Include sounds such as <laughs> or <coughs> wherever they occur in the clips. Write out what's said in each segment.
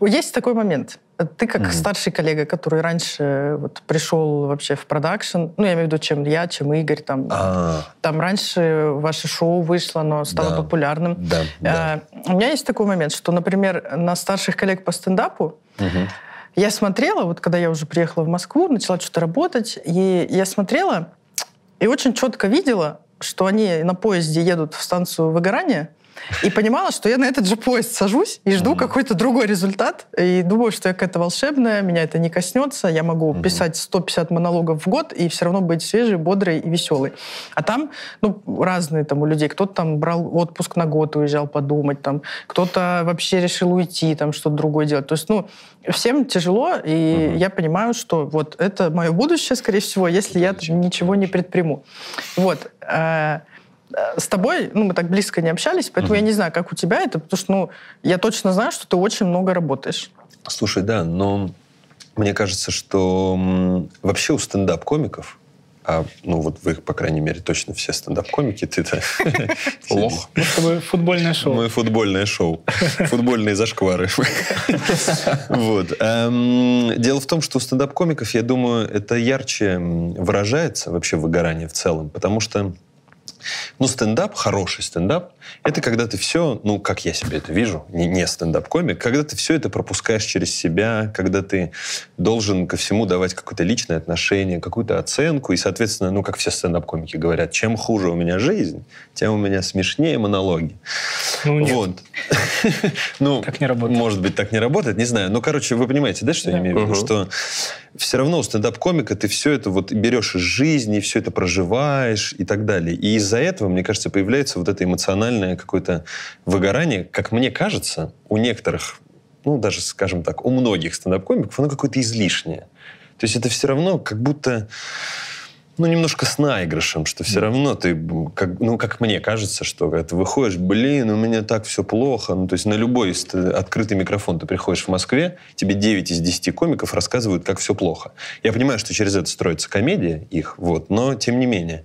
Есть такой момент. Ты как mm-hmm. старший коллега, который раньше вот пришел вообще в продакшн, ну, я имею в виду, чем я, чем Игорь, там, а. там раньше ваше шоу вышло, оно стало да. популярным. Да, да. А, у меня есть такой момент, что, например, на старших коллег по стендапу mm-hmm. я смотрела, вот когда я уже приехала в Москву, начала что-то работать, и я смотрела и очень четко видела, что они на поезде едут в станцию выгорания, и понимала, что я на этот же поезд сажусь и жду mm-hmm. какой-то другой результат. И думаю, что я какая-то волшебная, меня это не коснется. Я могу mm-hmm. писать 150 монологов в год и все равно быть свежей, бодрой и веселой. А там, ну, разные там у людей. Кто-то там брал отпуск на год, уезжал подумать, там, кто-то вообще решил уйти, там, что-то другое делать. То есть, ну, всем тяжело, и mm-hmm. я понимаю, что вот это мое будущее, скорее всего, если я ничего не предприму. Вот. Э, с тобой, ну, мы так близко не общались, поэтому угу. я не знаю, как у тебя это, потому что, ну, я точно знаю, что ты очень много работаешь. Слушай, да, но мне кажется, что вообще у стендап-комиков, а, ну, вот вы, по крайней мере, точно все стендап-комики, ты-то... Лох. Мы с тобой футбольное шоу. Мы футбольное шоу. <laughs> Футбольные зашквары. <laughs> Вот. Эм, дело в том, что у стендап-комиков, я думаю, это ярче выражается вообще выгорание в целом, потому что ну, стендап, хороший стендап, это когда ты все, ну, как я себе это вижу, не, не стендап-комик, когда ты все это пропускаешь через себя, когда ты должен ко всему давать какое-то личное отношение, какую-то оценку, и, соответственно, ну, как все стендап-комики говорят, чем хуже у меня жизнь, тем у меня смешнее монологи. Ну, нет. Вот. <laughs> ну, так не работает. Может быть, так не работает, не знаю. Но, короче, вы понимаете, да, что я имею в виду? Что все равно у стендап-комика ты все это вот берешь из жизни, все это проживаешь и так далее. И из-за этого, мне кажется, появляется вот это эмоциональное какое-то выгорание, как мне кажется, у некоторых, ну, даже, скажем так, у многих стендап-комиков, оно какое-то излишнее. То есть это все равно как будто ну, немножко с наигрышем, что все равно ты, как, ну, как мне кажется, что когда ты выходишь, блин, у меня так все плохо. Ну, то есть на любой открытый микрофон ты приходишь в Москве, тебе 9 из 10 комиков рассказывают, как все плохо. Я понимаю, что через это строится комедия их, вот, но тем не менее.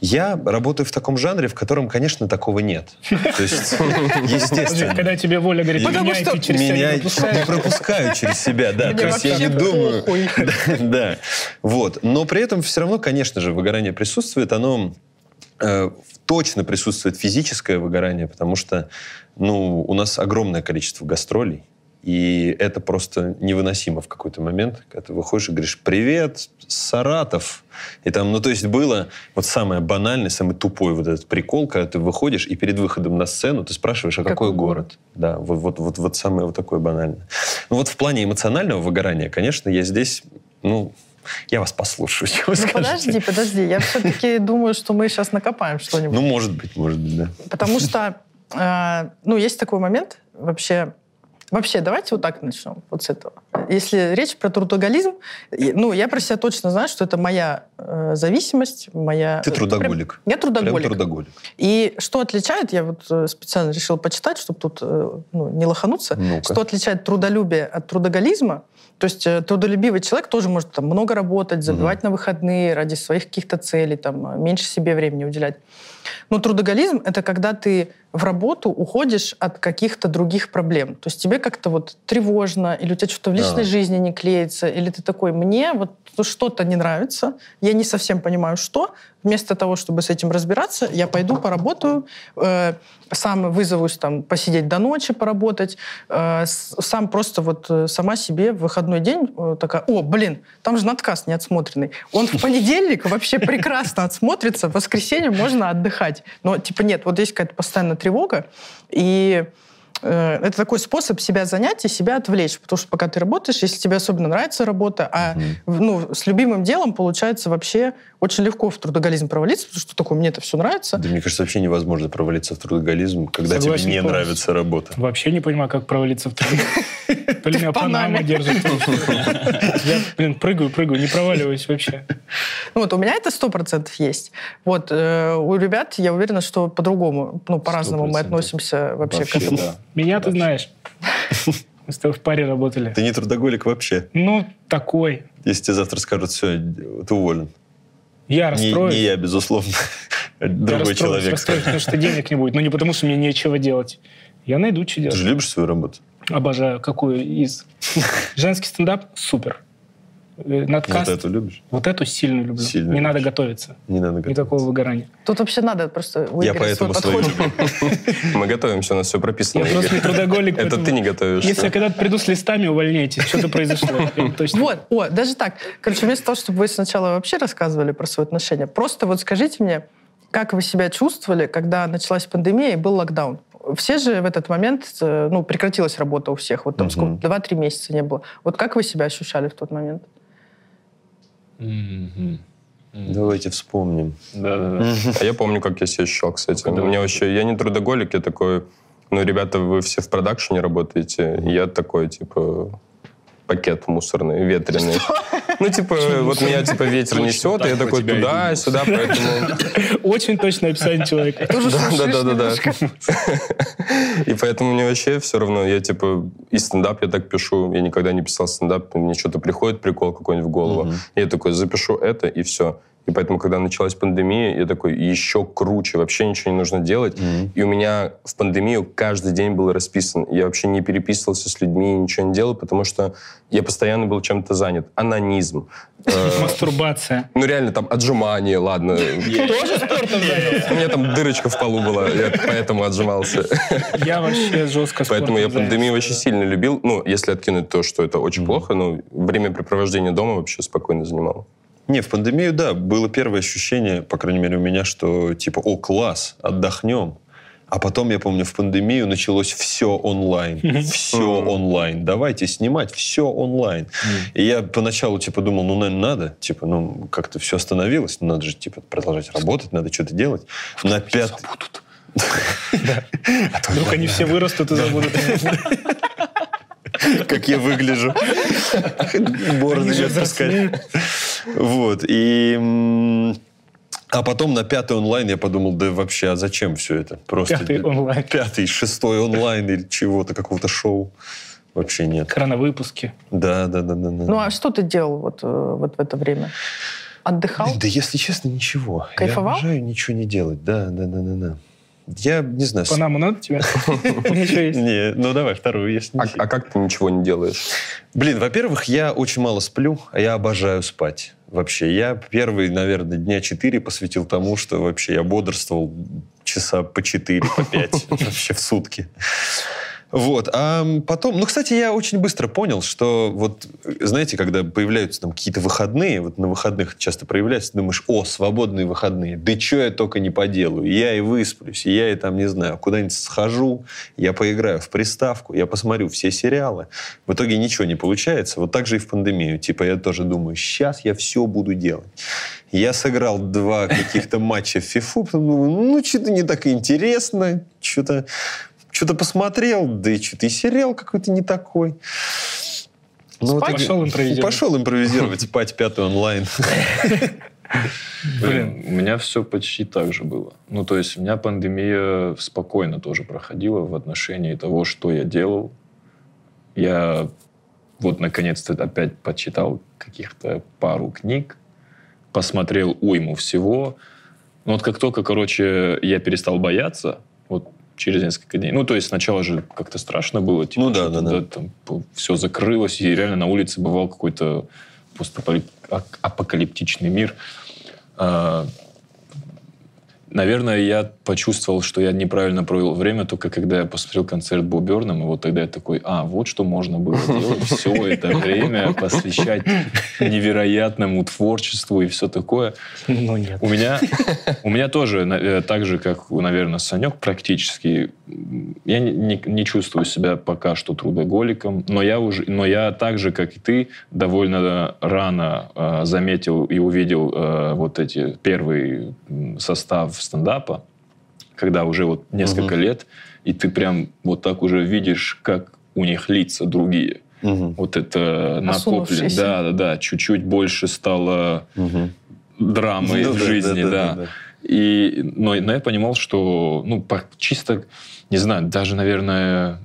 Я работаю в таком жанре, в котором, конечно, такого нет. То есть, <laughs> естественно. Когда тебе Воля говорит, Потому что через меня <laughs> не пропускаю через себя, да. То есть я не думаю. <laughs> Да. Вот. Но при этом все равно, конечно же, выгорание присутствует. Оно э, точно присутствует физическое выгорание, потому что ну, у нас огромное количество гастролей. И это просто невыносимо в какой-то момент, когда ты выходишь и говоришь «Привет, Саратов!» И там, ну, то есть было вот самое банальное, самый тупой вот этот прикол, когда ты выходишь и перед выходом на сцену ты спрашиваешь, а какой, какой город? город? Да, вот, вот, вот, вот самое вот такое банальное. Ну, вот в плане эмоционального выгорания, конечно, я здесь, ну, я вас послушаю, ну, подожди, подожди. Я все-таки думаю, что мы сейчас накопаем что-нибудь. Ну, может быть, может быть, да. Потому что, э, ну, есть такой момент вообще Вообще, давайте вот так начнем, вот с этого. Если речь про трудоголизм, ну, я про себя точно знаю, что это моя э, зависимость, моя... Ты трудоголик. Прям, я трудоголик. Прям трудоголик. И что отличает, я вот э, специально решил почитать, чтобы тут э, ну, не лохануться, ну что отличает трудолюбие от трудоголизма, то есть э, трудолюбивый человек тоже может там, много работать, забивать угу. на выходные ради своих каких-то целей, там, меньше себе времени уделять. Но трудоголизм — это когда ты в работу уходишь от каких-то других проблем. То есть тебе как-то вот тревожно, или у тебя что-то в личной а. жизни не клеится, или ты такой, мне вот что-то не нравится, я не совсем понимаю, что. Вместо того, чтобы с этим разбираться, я пойду поработаю, э, сам вызовусь там посидеть до ночи, поработать, э, сам просто вот э, сама себе в выходной день э, такая, о, блин, там же надкаст не отсмотренный. Он в понедельник вообще прекрасно отсмотрится, в воскресенье можно отдыхать. Но типа нет, вот есть какая-то постоянная тревога, и это такой способ себя занять и себя отвлечь, потому что пока ты работаешь, если тебе особенно нравится работа, а угу. ну, с любимым делом получается вообще очень легко в трудоголизм провалиться, потому что такое, мне это все нравится. Да мне кажется, вообще невозможно провалиться в трудоголизм, когда Согласен, тебе не полностью. нравится работа. Вообще не понимаю, как провалиться в трудоголизм. <laughs> То ли меня Панама держит. <laughs> Я, блин, прыгаю, прыгаю, не проваливаюсь вообще. Ну вот у меня это сто процентов есть. Вот э, у ребят, я уверена, что по-другому, ну, по-разному мы относимся вообще к этому. Меня ты знаешь. <laughs> Мы с тобой в паре работали. Ты не трудоголик вообще? Ну, такой. Если тебе завтра скажут, все, ты уволен. Я расстроюсь. Не, не я, безусловно. <laughs> Другой я человек. Расстроюсь, потому что денег не будет. Но не потому, что мне нечего делать. Я найду, что делать. Ты же любишь свою работу? Обожаю. Какую из? <laughs> Женский стендап – супер. Э, надкаст. Вот эту любишь? Вот эту сильно люблю. Сильно не любишь. надо готовиться. Не надо готовиться. Никакого выгорания. Тут вообще надо просто Я поэтому свой <laughs> Мы готовимся, у нас все прописано. Я просто не трудоголик. Это ты не готовишь. Если я когда-то приду с листами, увольняйтесь. Что-то произошло. Вот, о, даже так. Короче, вместо того, чтобы вы сначала вообще рассказывали про свои отношения, просто вот скажите мне, как вы себя чувствовали, когда началась пандемия и был локдаун? Все же в этот момент, э, ну, прекратилась работа у всех. Вот там сколько, два-три месяца не было. Вот как вы себя ощущали в тот момент? Давайте вспомним. Да, да, да. А я помню, как я себя ощущал, кстати. У меня вообще, я не трудоголик, я такой, ну, ребята, вы все в продакшене работаете, я такой, типа, пакет мусорный, ветреный. Ну, типа, вот меня, типа, ветер несет, и я такой туда-сюда, поэтому... <laughs> Очень точное описание человека. Да-да-да. И поэтому мне вообще все равно, я, типа, и стендап я так пишу, я никогда не писал стендап, мне что-то приходит, прикол какой-нибудь в голову, я такой, запишу это, и все. И поэтому, когда началась пандемия, я такой, еще круче, вообще ничего не нужно делать. Mm-hmm. И у меня в пандемию каждый день был расписан. Я вообще не переписывался с людьми, ничего не делал, потому что я постоянно был чем-то занят. Анонизм. Э, Мастурбация. Ну, реально, там, отжимание, ладно. Тоже спортом занялся? У меня там дырочка в полу была, я поэтому отжимался. Я вообще жестко Поэтому я пандемию вообще сильно любил. Ну, если откинуть то, что это очень плохо, ну, времяпрепровождение дома вообще спокойно занимало. Не, в пандемию, да, было первое ощущение, по крайней мере, у меня, что типа, о, класс, отдохнем. А потом, я помню, в пандемию началось все онлайн. Все онлайн. Давайте снимать все онлайн. И я поначалу, типа, думал, ну, наверное, надо. Типа, ну, как-то все остановилось. Ну, надо же, типа, продолжать работать, надо что-то делать. На пятый... <laughs> <laughs> А Вдруг они все вырастут и забудут. <laughs> как я выгляжу. Бороды не отпускать. Вот. И... А потом на пятый онлайн я подумал, да вообще, а зачем все это? Просто пятый онлайн. Пятый, шестой онлайн или чего-то, какого-то шоу. Вообще нет. Хроновыпуски. Да, да, да, да, да. Ну а что ты делал вот, э, вот в это время? Отдыхал? Да, да если честно, ничего. Кайфовал? Я обожаю ничего не делать, да, да, да, да, да. Я не знаю. Панаму надо тебе? <laughs> Ничего есть. Не, ну давай вторую, если а, а как ты ничего не делаешь? Блин, во-первых, я очень мало сплю, а я обожаю спать. Вообще, я первые, наверное, дня четыре посвятил тому, что вообще я бодрствовал часа по четыре, по пять <laughs> вообще в сутки. Вот. А потом, ну, кстати, я очень быстро понял, что вот, знаете, когда появляются там какие-то выходные, вот на выходных часто проявляются, думаешь, о, свободные выходные, да что я только не поделаю, я и высплюсь, я и там, не знаю, куда-нибудь схожу, я поиграю в приставку, я посмотрю все сериалы. В итоге ничего не получается. Вот так же и в пандемию. Типа я тоже думаю, сейчас я все буду делать. Я сыграл два каких-то матча в фифу, ну, ну что-то не так интересно, что-то что-то посмотрел, да и что-то и сериал какой-то не такой. Ну, пошел импровизировать. Пошел импровизировать, спать пятый онлайн. Блин, у меня все почти так же было. Ну, то есть у меня пандемия спокойно тоже проходила в отношении того, что я делал. Я вот наконец-то опять почитал каких-то пару книг, посмотрел уйму всего. Но вот как только, короче, я перестал бояться, вот через несколько дней. Ну, то есть сначала же как-то страшно было. Типа, ну да, да, да. Там все закрылось, и реально на улице бывал какой-то постапокалиптичный мир. А, наверное, я почувствовал, что я неправильно провел время, только когда я посмотрел концерт Бо Берном, и вот тогда я такой, а, вот что можно было делать все это время, посвящать невероятному творчеству и все такое. Ну нет. У меня, у меня тоже, э, так же, как, наверное, Санек, практически, я не, не, не чувствую себя пока что трудоголиком, но я уже, но я так же, как и ты, довольно рано э, заметил и увидел э, вот эти первый состав стендапа, когда уже вот несколько угу. лет, и ты прям вот так уже видишь, как у них лица другие. Угу. Вот это накоплено. Да, да, да. Чуть-чуть больше стало угу. драмой ну, в жизни, да. да, да. да. И, но, но я понимал, что ну, чисто, не знаю, даже, наверное,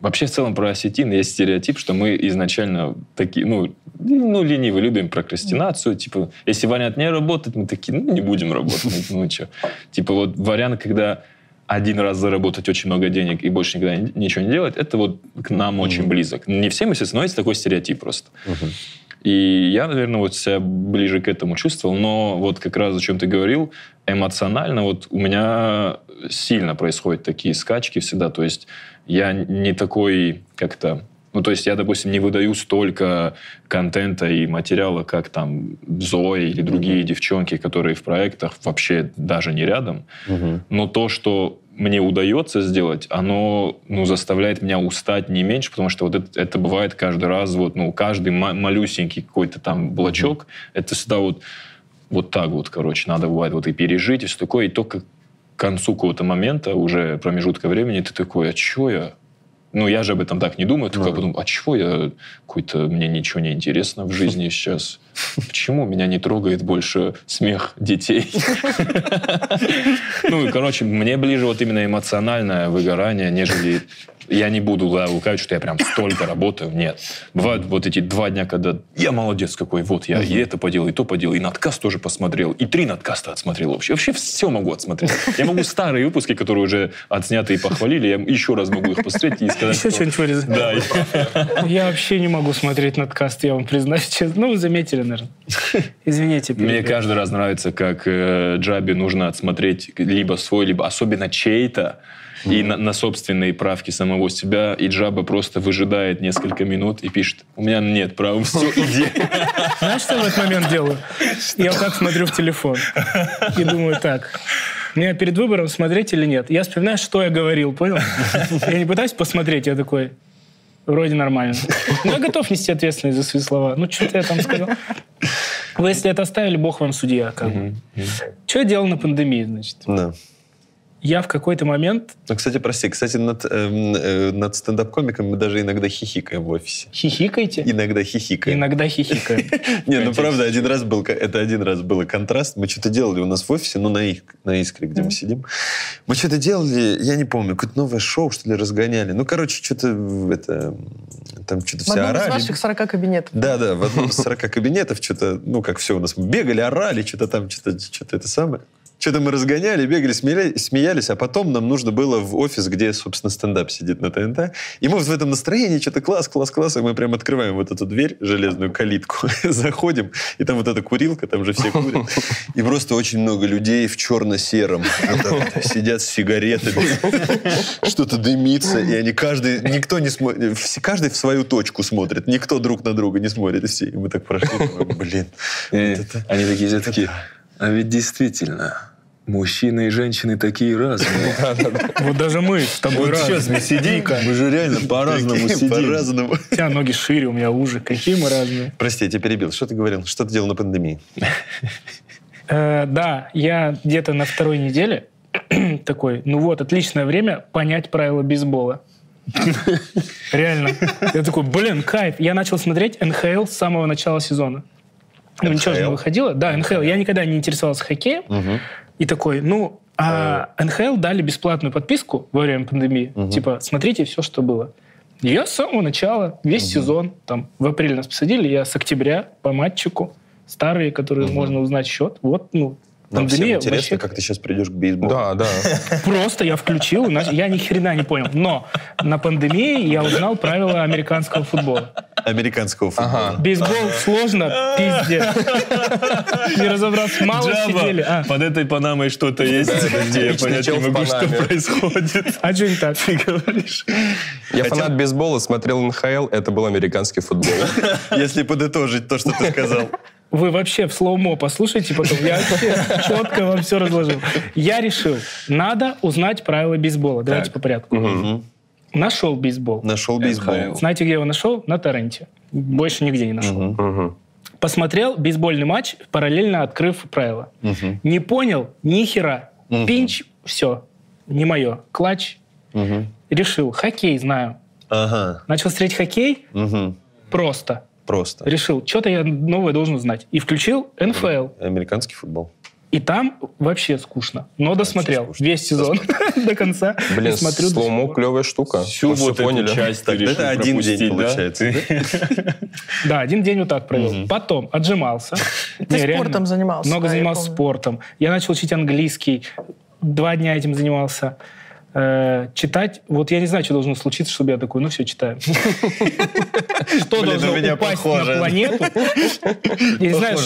вообще в целом про осетин есть стереотип, что мы изначально такие, ну, ну, ленивые, любим прокрастинацию. Типа, если вариант не работает, мы такие, ну, не будем работать. Ну, что. Типа, вот вариант, когда один раз заработать очень много денег и больше никогда ничего не делать, это вот к нам mm-hmm. очень близок. Не всем, естественно, но есть такой стереотип просто. Mm-hmm. И я, наверное, вот себя ближе к этому чувствовал, но вот как раз о чем ты говорил, эмоционально вот у меня сильно происходят такие скачки всегда, то есть я не такой как-то ну, то есть я, допустим, не выдаю столько контента и материала, как там Зоя или другие mm-hmm. девчонки, которые в проектах вообще даже не рядом. Mm-hmm. Но то, что мне удается сделать, оно ну, заставляет меня устать не меньше, потому что вот это, это бывает каждый раз, вот, ну, каждый малюсенький какой-то там блочок, mm-hmm. это всегда вот, вот так вот, короче, надо бывает вот и пережить, и все такое, и только к концу какого-то момента, уже промежутка времени, ты такой, а что я? Ну, я же об этом так не думаю. Только ну, потом, а чего я какой-то... Мне ничего не интересно в жизни сейчас. Почему меня не трогает больше смех детей? <laughs> Ну, короче, мне ближе вот именно эмоциональное выгорание, нежели я не буду да, лукавить, что я прям столько работаю. Нет. Бывают вот эти два дня, когда я молодец какой, вот я и это поделал, и то поделал, и надкаст тоже посмотрел, и три надкаста отсмотрел вообще. Вообще все могу отсмотреть. Я могу старые выпуски, которые уже отсняты и похвалили, я еще раз могу их посмотреть и сказать, Еще что-нибудь вырезать. Да. Я вообще не могу смотреть надкаст, я вам признаюсь честно. Ну, вы заметили, наверное. Извините. Мне каждый раз нравится, как э, Джаби нужно отсмотреть либо свой, либо особенно чей-то, и на, на собственные правки самого себя, и Джаба просто выжидает несколько минут и пишет, у меня нет права, все, <laughs> иди. Знаешь, что я в этот момент делаю? Я вот так смотрю в телефон и думаю, так, мне перед выбором смотреть или нет. Я вспоминаю, что я говорил, понял? Я не пытаюсь посмотреть, я такой, вроде нормально. Но я готов нести ответственность за свои слова. Ну, что-то я там сказал. Вы, если это оставили, бог вам судья. Как бы. Что я делал на пандемии, значит? Да я в какой-то момент... Ну, кстати, прости, кстати, над, э, э, над стендап-комиком мы даже иногда хихикаем в офисе. Хихикаете? Иногда хихикаем. Иногда хихикаем. <laughs> Не, ну правда, один раз был, это один раз было контраст. Мы что-то делали у нас в офисе, ну, на, на Искре, где мы сидим. Мы что-то делали, я не помню, какое-то новое шоу, что ли, разгоняли. Ну, короче, что-то это... Там что-то все орали. В одном из ваших 40 кабинетов. Да, да, в одном из 40 кабинетов что-то, ну, как все у нас, бегали, орали, что-то там, что-то что это самое. Что-то мы разгоняли, бегали, смеялись, а потом нам нужно было в офис, где, собственно, стендап сидит на ТНТ. И мы в этом настроении, что-то класс, класс, класс, и мы прям открываем вот эту дверь, железную калитку, <laughs> заходим, и там вот эта курилка, там же все курят. И просто очень много людей в черно-сером сидят с сигаретами, что-то дымится, и они каждый, никто не смотрит, каждый в свою точку смотрит, никто друг на друга не смотрит, и все. И мы так прошли, блин. Они такие, такие, а ведь действительно, мужчины и женщины такие разные. <laughs> Вот даже мы с тобой Вот сейчас мы сидим, мы же реально <laughs> по-разному сидим. По-разному. У <laughs> тебя ноги шире, у меня уже. Какие мы разные. Прости, я тебя перебил. Что ты говорил? Что ты делал на пандемии? Э, да, я где-то на второй неделе <clears throat> такой, ну вот, отличное время понять правила бейсбола. Реально. Я такой, блин, кайф. Я начал смотреть НХЛ с самого начала сезона. Ну, ничего же не выходило. Да, НХЛ. Я никогда не интересовался хоккеем. Угу. И такой, ну, а НХЛ дали бесплатную подписку во время пандемии. Угу. Типа, смотрите все, что было. я с самого начала, весь угу. сезон, там, в апреле нас посадили, я с октября по матчику, старые, которые угу. можно узнать счет, вот, ну, нам всем интересно, вообще... как ты сейчас придешь к бейсболу. Да, да. <laughs> Просто я включил, я ни хрена не понял. Но на пандемии я узнал правила американского футбола. Американского футбола. Ага. Бейсбол <laughs> сложно, пиздец. <laughs> Не разобраться, мало сидели. А. Под этой панамой что-то есть, где я понять не могу, что происходит. А что не так? <laughs> Ты говоришь. Я фанат бейсбола, смотрел НХЛ, это был американский футбол. Если подытожить то, что ты сказал. Вы вообще в слоумо послушайте потом. Я четко вам все разложил. Я решил, надо узнать правила бейсбола. Давайте по порядку. Нашел бейсбол. Нашел бейсбол. Знаете, где его нашел? На торренте. Больше нигде не нашел. Посмотрел бейсбольный матч, параллельно открыв правила. Не понял ни хера. Пинч, все. Не мое. Клатч. Решил, хоккей знаю. Начал смотреть хоккей. Просто. Просто. Решил, что-то я новое должен знать. И включил НФЛ. Американский футбол. И там вообще скучно. Но досмотрел скучно. весь сезон <laughs> до конца. Блин, смотрю слоумо клевая штука. Всю вот поняли. часть Это один день получается. <laughs> Да, один день вот так провел. Потом отжимался. Ты <laughs> спортом занимался. Много занимался спортом. Я начал учить английский. Два дня этим занимался. Э, читать. Вот я не знаю, что должно случиться, чтобы я такой, ну все, читаю. <laughs> Что должно упасть на планету? <laughs> Я не знаю,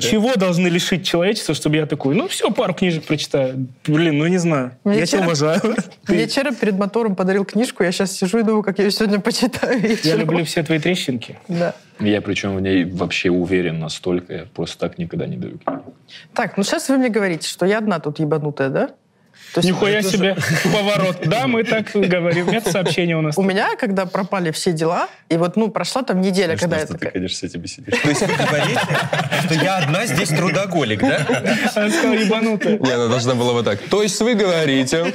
чего должны лишить человечества, чтобы я такой, ну все, пару книжек прочитаю. Блин, ну не знаю. Мне Я тебя уважаю. <laughs> Мне вчера перед мотором подарил книжку, я сейчас сижу и думаю, как я ее сегодня почитаю. Я люблю все твои трещинки. Да. Я причем в ней вообще уверен настолько, я просто так никогда не даю книги. Так, ну сейчас вы мне говорите, что я одна тут ебанутая, да? То есть Нихуя себе <laughs> поворот. Да, мы так говорим. Это сообщение у нас. У меня, когда пропали все дела, и вот, ну, прошла там неделя, когда я что ты, конечно, с этим сидишь. То есть вы говорите, что я одна здесь трудоголик, да? <laughs> Она сказала, ебанутая. Не, она должна была вот так. То есть вы говорите...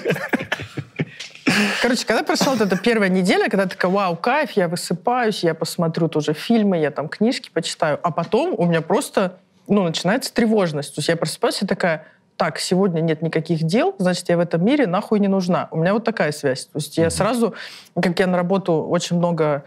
Короче, когда прошла вот эта первая неделя, когда такая, вау, кайф, я высыпаюсь, я посмотрю тоже фильмы, я там книжки почитаю, а потом у меня просто, ну, начинается тревожность. То есть я просыпаюсь и такая, так, сегодня нет никаких дел, значит, я в этом мире нахуй не нужна. У меня вот такая связь. То есть я сразу, как я на работу очень много,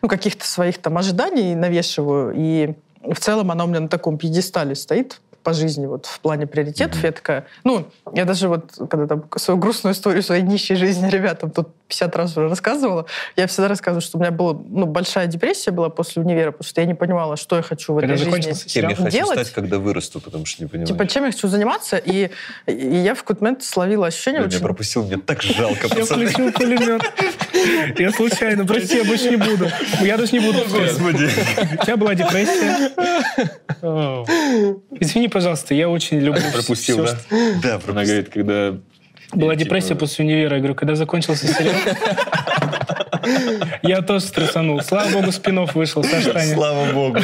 ну, каких-то своих там ожиданий навешиваю, и в целом она у меня на таком пьедестале стоит по жизни, вот в плане приоритетов. Я такая, ну, я даже вот, когда там свою грустную историю своей нищей жизни <laughs> ребятам тут 50 раз уже рассказывала, я всегда рассказываю, что у меня была ну, большая депрессия была после универа, потому что я не понимала, что я хочу в Когда этой жизни закончился Кем я хочу делать. стать, когда вырасту, потому что не понимаю. Типа, чем я хочу заниматься, и, и я в какой-то момент словила ощущение я очень... пропустил, мне так жалко, Я включил пулемет. <laughs> Я случайно, прости, я больше не буду. Я даже не буду. Господи. У тебя была депрессия. Извини, пожалуйста, я очень люблю <laughs> Пропустил, да? Да, Она пропустил. говорит, когда... Была типа, депрессия после универа. Я говорю, когда закончился сериал, <laughs> я тоже стрессанул. Слава богу, спин вышел со. Слава богу.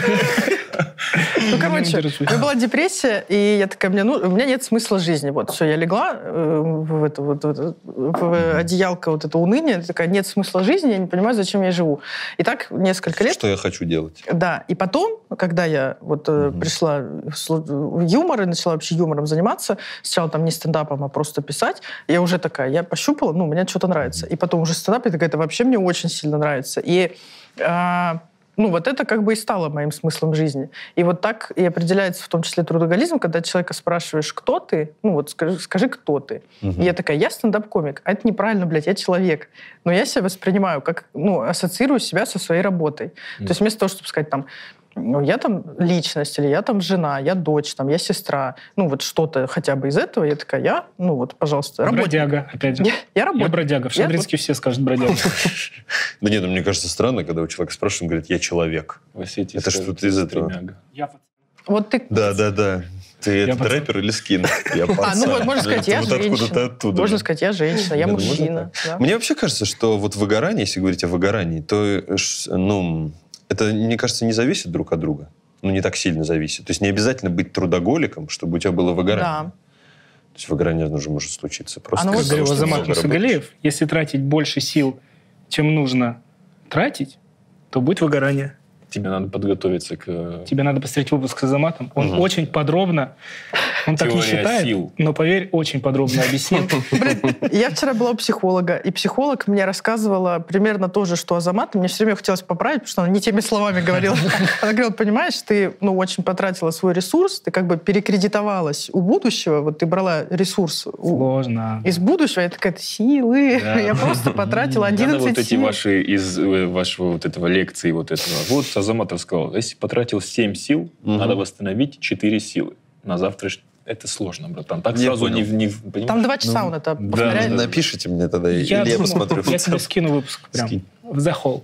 Ну, короче, у меня была депрессия, и я такая, мне, ну, у меня нет смысла жизни. Вот, все, я легла э, в, это, вот, вот, в одеялко вот это уныние, такая, нет смысла жизни, я не понимаю, зачем я живу. И так несколько лет. Что я хочу делать? Да, и потом, когда я вот э, пришла в в юмор и начала вообще юмором заниматься, сначала там не стендапом, а просто писать, я уже такая, я пощупала, ну, мне что-то нравится. И потом уже стендап, я такая, это вообще мне очень сильно нравится. И а, ну, вот это как бы и стало моим смыслом жизни. И вот так и определяется в том числе трудоголизм, когда человека спрашиваешь, кто ты, ну вот скажи, скажи кто ты. И я такая, я стендап-комик. А это неправильно, блядь, я человек. Но я себя воспринимаю как, ну, ассоциирую себя со своей работой. То есть вместо того, чтобы сказать там, ну, я там личность, или я там жена, я дочь, там, я сестра, ну, вот что-то хотя бы из этого, я такая, я, ну, вот, пожалуйста, работник. Бродяга, опять же. Я, я Я работник. бродяга. В Я Шадринске все скажут бродяга. <laughs> Да нет, ну, мне кажется странно, когда у человека спрашивают, он говорит, я человек. Это что-то из этого. Вот ты Да, да, да. Ты Я этот пацан. рэпер или скин? Я <laughs> А, ну пацан. вот можно сказать, я вот женщина. оттуда. Можно же. сказать, я женщина, я мужчина. Мне вообще кажется, что вот выгорание, если говорить о выгорании, то, э, ну, это, мне кажется, не зависит друг от друга. Ну, не так сильно зависит. То есть не обязательно быть трудоголиком, чтобы у тебя было выгорание. Да. То есть выгорание тоже может случиться. Просто Оно из-за вот Говорил Азамат. Мусагалиев, если тратить больше сил, чем нужно тратить, то будет выгорание. Тебе надо подготовиться к... э, Тебе надо посмотреть выпуск с Азаматом. Он Мгм. очень подробно, он так не считает, сил. но поверь, очень подробно объяснил. <laughs> Я вчера была у психолога, и психолог мне рассказывала примерно то же, что Азамат. Мне все время хотелось поправить, потому что она не теми словами говорила. <laughs> Она говорила, понимаешь, ты ну, очень потратила свой ресурс, ты как бы перекредитовалась у будущего, вот ты брала ресурс у- Сложно. из будущего, я такая, силы, Да. <laughs> я просто потратила Надо 11 вот эти ваши из э, вашего вот этого лекции вот этого. Вот Азамат рассказал, если потратил 7 сил, Мгм. надо восстановить 4 силы. На завтра это сложно, братан. Так Я сразу понял. не, не понимаешь? Там два часа Ну, он это да, повторяет. да. Напишите мне тогда, или Я, я думаю, посмотрю. я тебе скину выпуск прям Скинь. в Hall.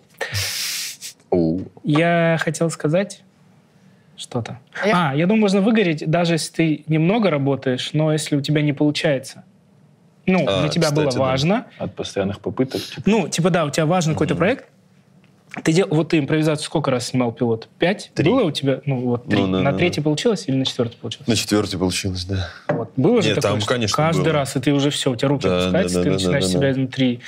Оу. Я хотел сказать что-то. Я- А, я думаю, можно выгореть, даже если ты немного работаешь, но если у тебя не получается. Ну, А, для тебя было кстати, да. важно. От постоянных попыток. типа, Ну, типа, да, у тебя важен какой-то проект. Ты дел... Вот ты импровизацию сколько раз снимал пилот? Пять? Три. Было у тебя? Ну, вот три. Ну, да, на да, третий получилось или на четвертый получилось? На четвертый получилось, да. Вот. Было же Нет, такое, там, конечно, каждый было. раз, и ты уже все, у тебя руки Да, опускаются, да, ты да, начинаешь да, да, себя да. изнутри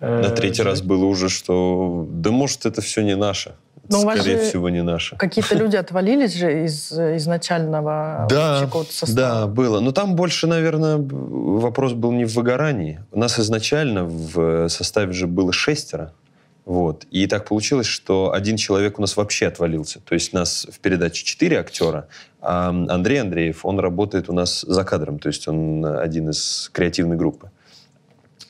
э, На третий раз было уже, что да может это все не наше. Но у вас Скорее всего, не наше. Какие-то <laughs> люди отвалились же из э, изначального Да, состава. да, было. Но там больше, наверное, вопрос был не в выгорании. У нас изначально в составе же было шестеро. Вот. И так получилось, что один человек у нас вообще отвалился. То есть нас в передаче четыре актера, а Андрей Андреев, он работает у нас за кадром. То есть он один из креативной группы.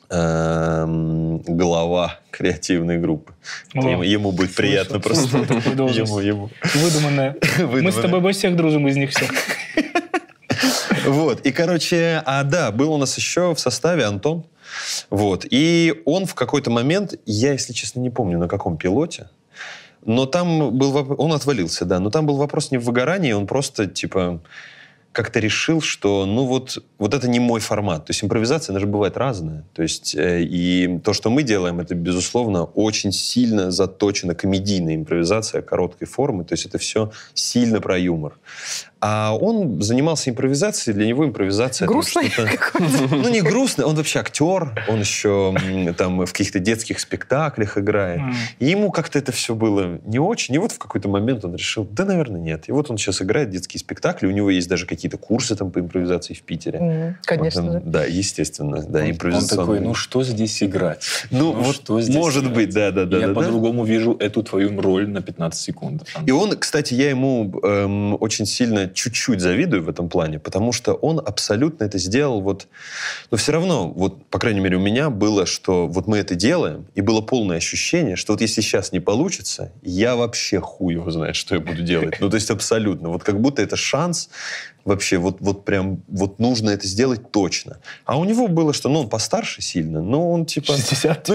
Эм, глава креативной группы. Ему, ему будет приятно просто. <laughs> Ему, ему. Выдуманная. <laughs> Мы с тобой больше всех дружим из них всех. <laughs> Вот, и, короче, а да, был у нас еще в составе Антон. Вот, и он в какой-то момент, я, если честно, не помню, на каком пилоте, но там был он отвалился, да, но там был вопрос не в выгорании, он просто, типа, как-то решил, что, ну вот, вот это не мой формат. То есть импровизация, она же бывает разная. То есть э, и то, что мы делаем, это, безусловно, очень сильно заточена комедийная импровизация короткой формы. То есть это все сильно про юмор. А он занимался импровизацией, для него импровизация... вот Грустный <laughs> ну, не грустный, он вообще актер, он еще там в каких-то детских спектаклях играет. И ему как-то это все было не очень. И вот в какой-то момент он решил, да, наверное, нет. И вот он сейчас играет детские спектакли, у него есть даже какие-то курсы там по импровизации в Питере. Конечно Вот Да, естественно, да, Он импровизационные. такой, ну что здесь играть? Ну, вот что здесь может быть, да, да, да. Я по-другому вижу эту твою роль на 15 секунд. И он, кстати, я ему эм, очень сильно чуть-чуть завидую в этом плане, потому что он абсолютно это сделал вот... Но все равно, вот, по крайней мере, у меня было, что вот мы это делаем, и было полное ощущение, что вот если сейчас не получится, я вообще хуй его знает, что я буду делать. Ну, то есть абсолютно. Вот как будто это шанс вообще, вот, вот прям, вот нужно это сделать точно. А у него было, что, ну, он постарше сильно, но он типа... 60. ну,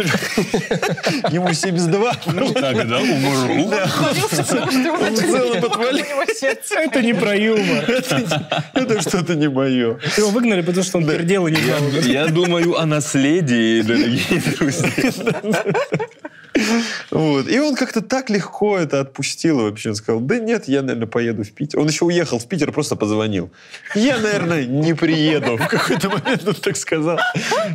Ему 72. Ну, тогда умру. Целом. Это не про юмор. Это что-то не мое. Его выгнали, потому что он пердел и не я думаю о наследии, дорогие друзья. <laughs> Вот. И он как-то так легко это отпустил вообще. Он сказал, да нет, я, наверное, поеду в Питер. Он еще уехал в Питер, просто позвонил. Я, наверное, не приеду. В какой-то момент он так сказал.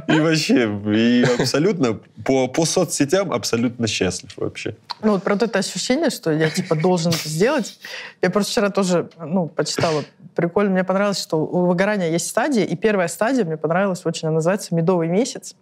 И вообще, и абсолютно по, по соцсетям абсолютно счастлив вообще. Ну, вот про это ощущение, что я, типа, должен это сделать. Я просто вчера тоже, ну, почитала. Прикольно. Мне понравилось, что у выгорания есть стадии. И первая стадия мне понравилась очень. Она называется «Медовый месяц».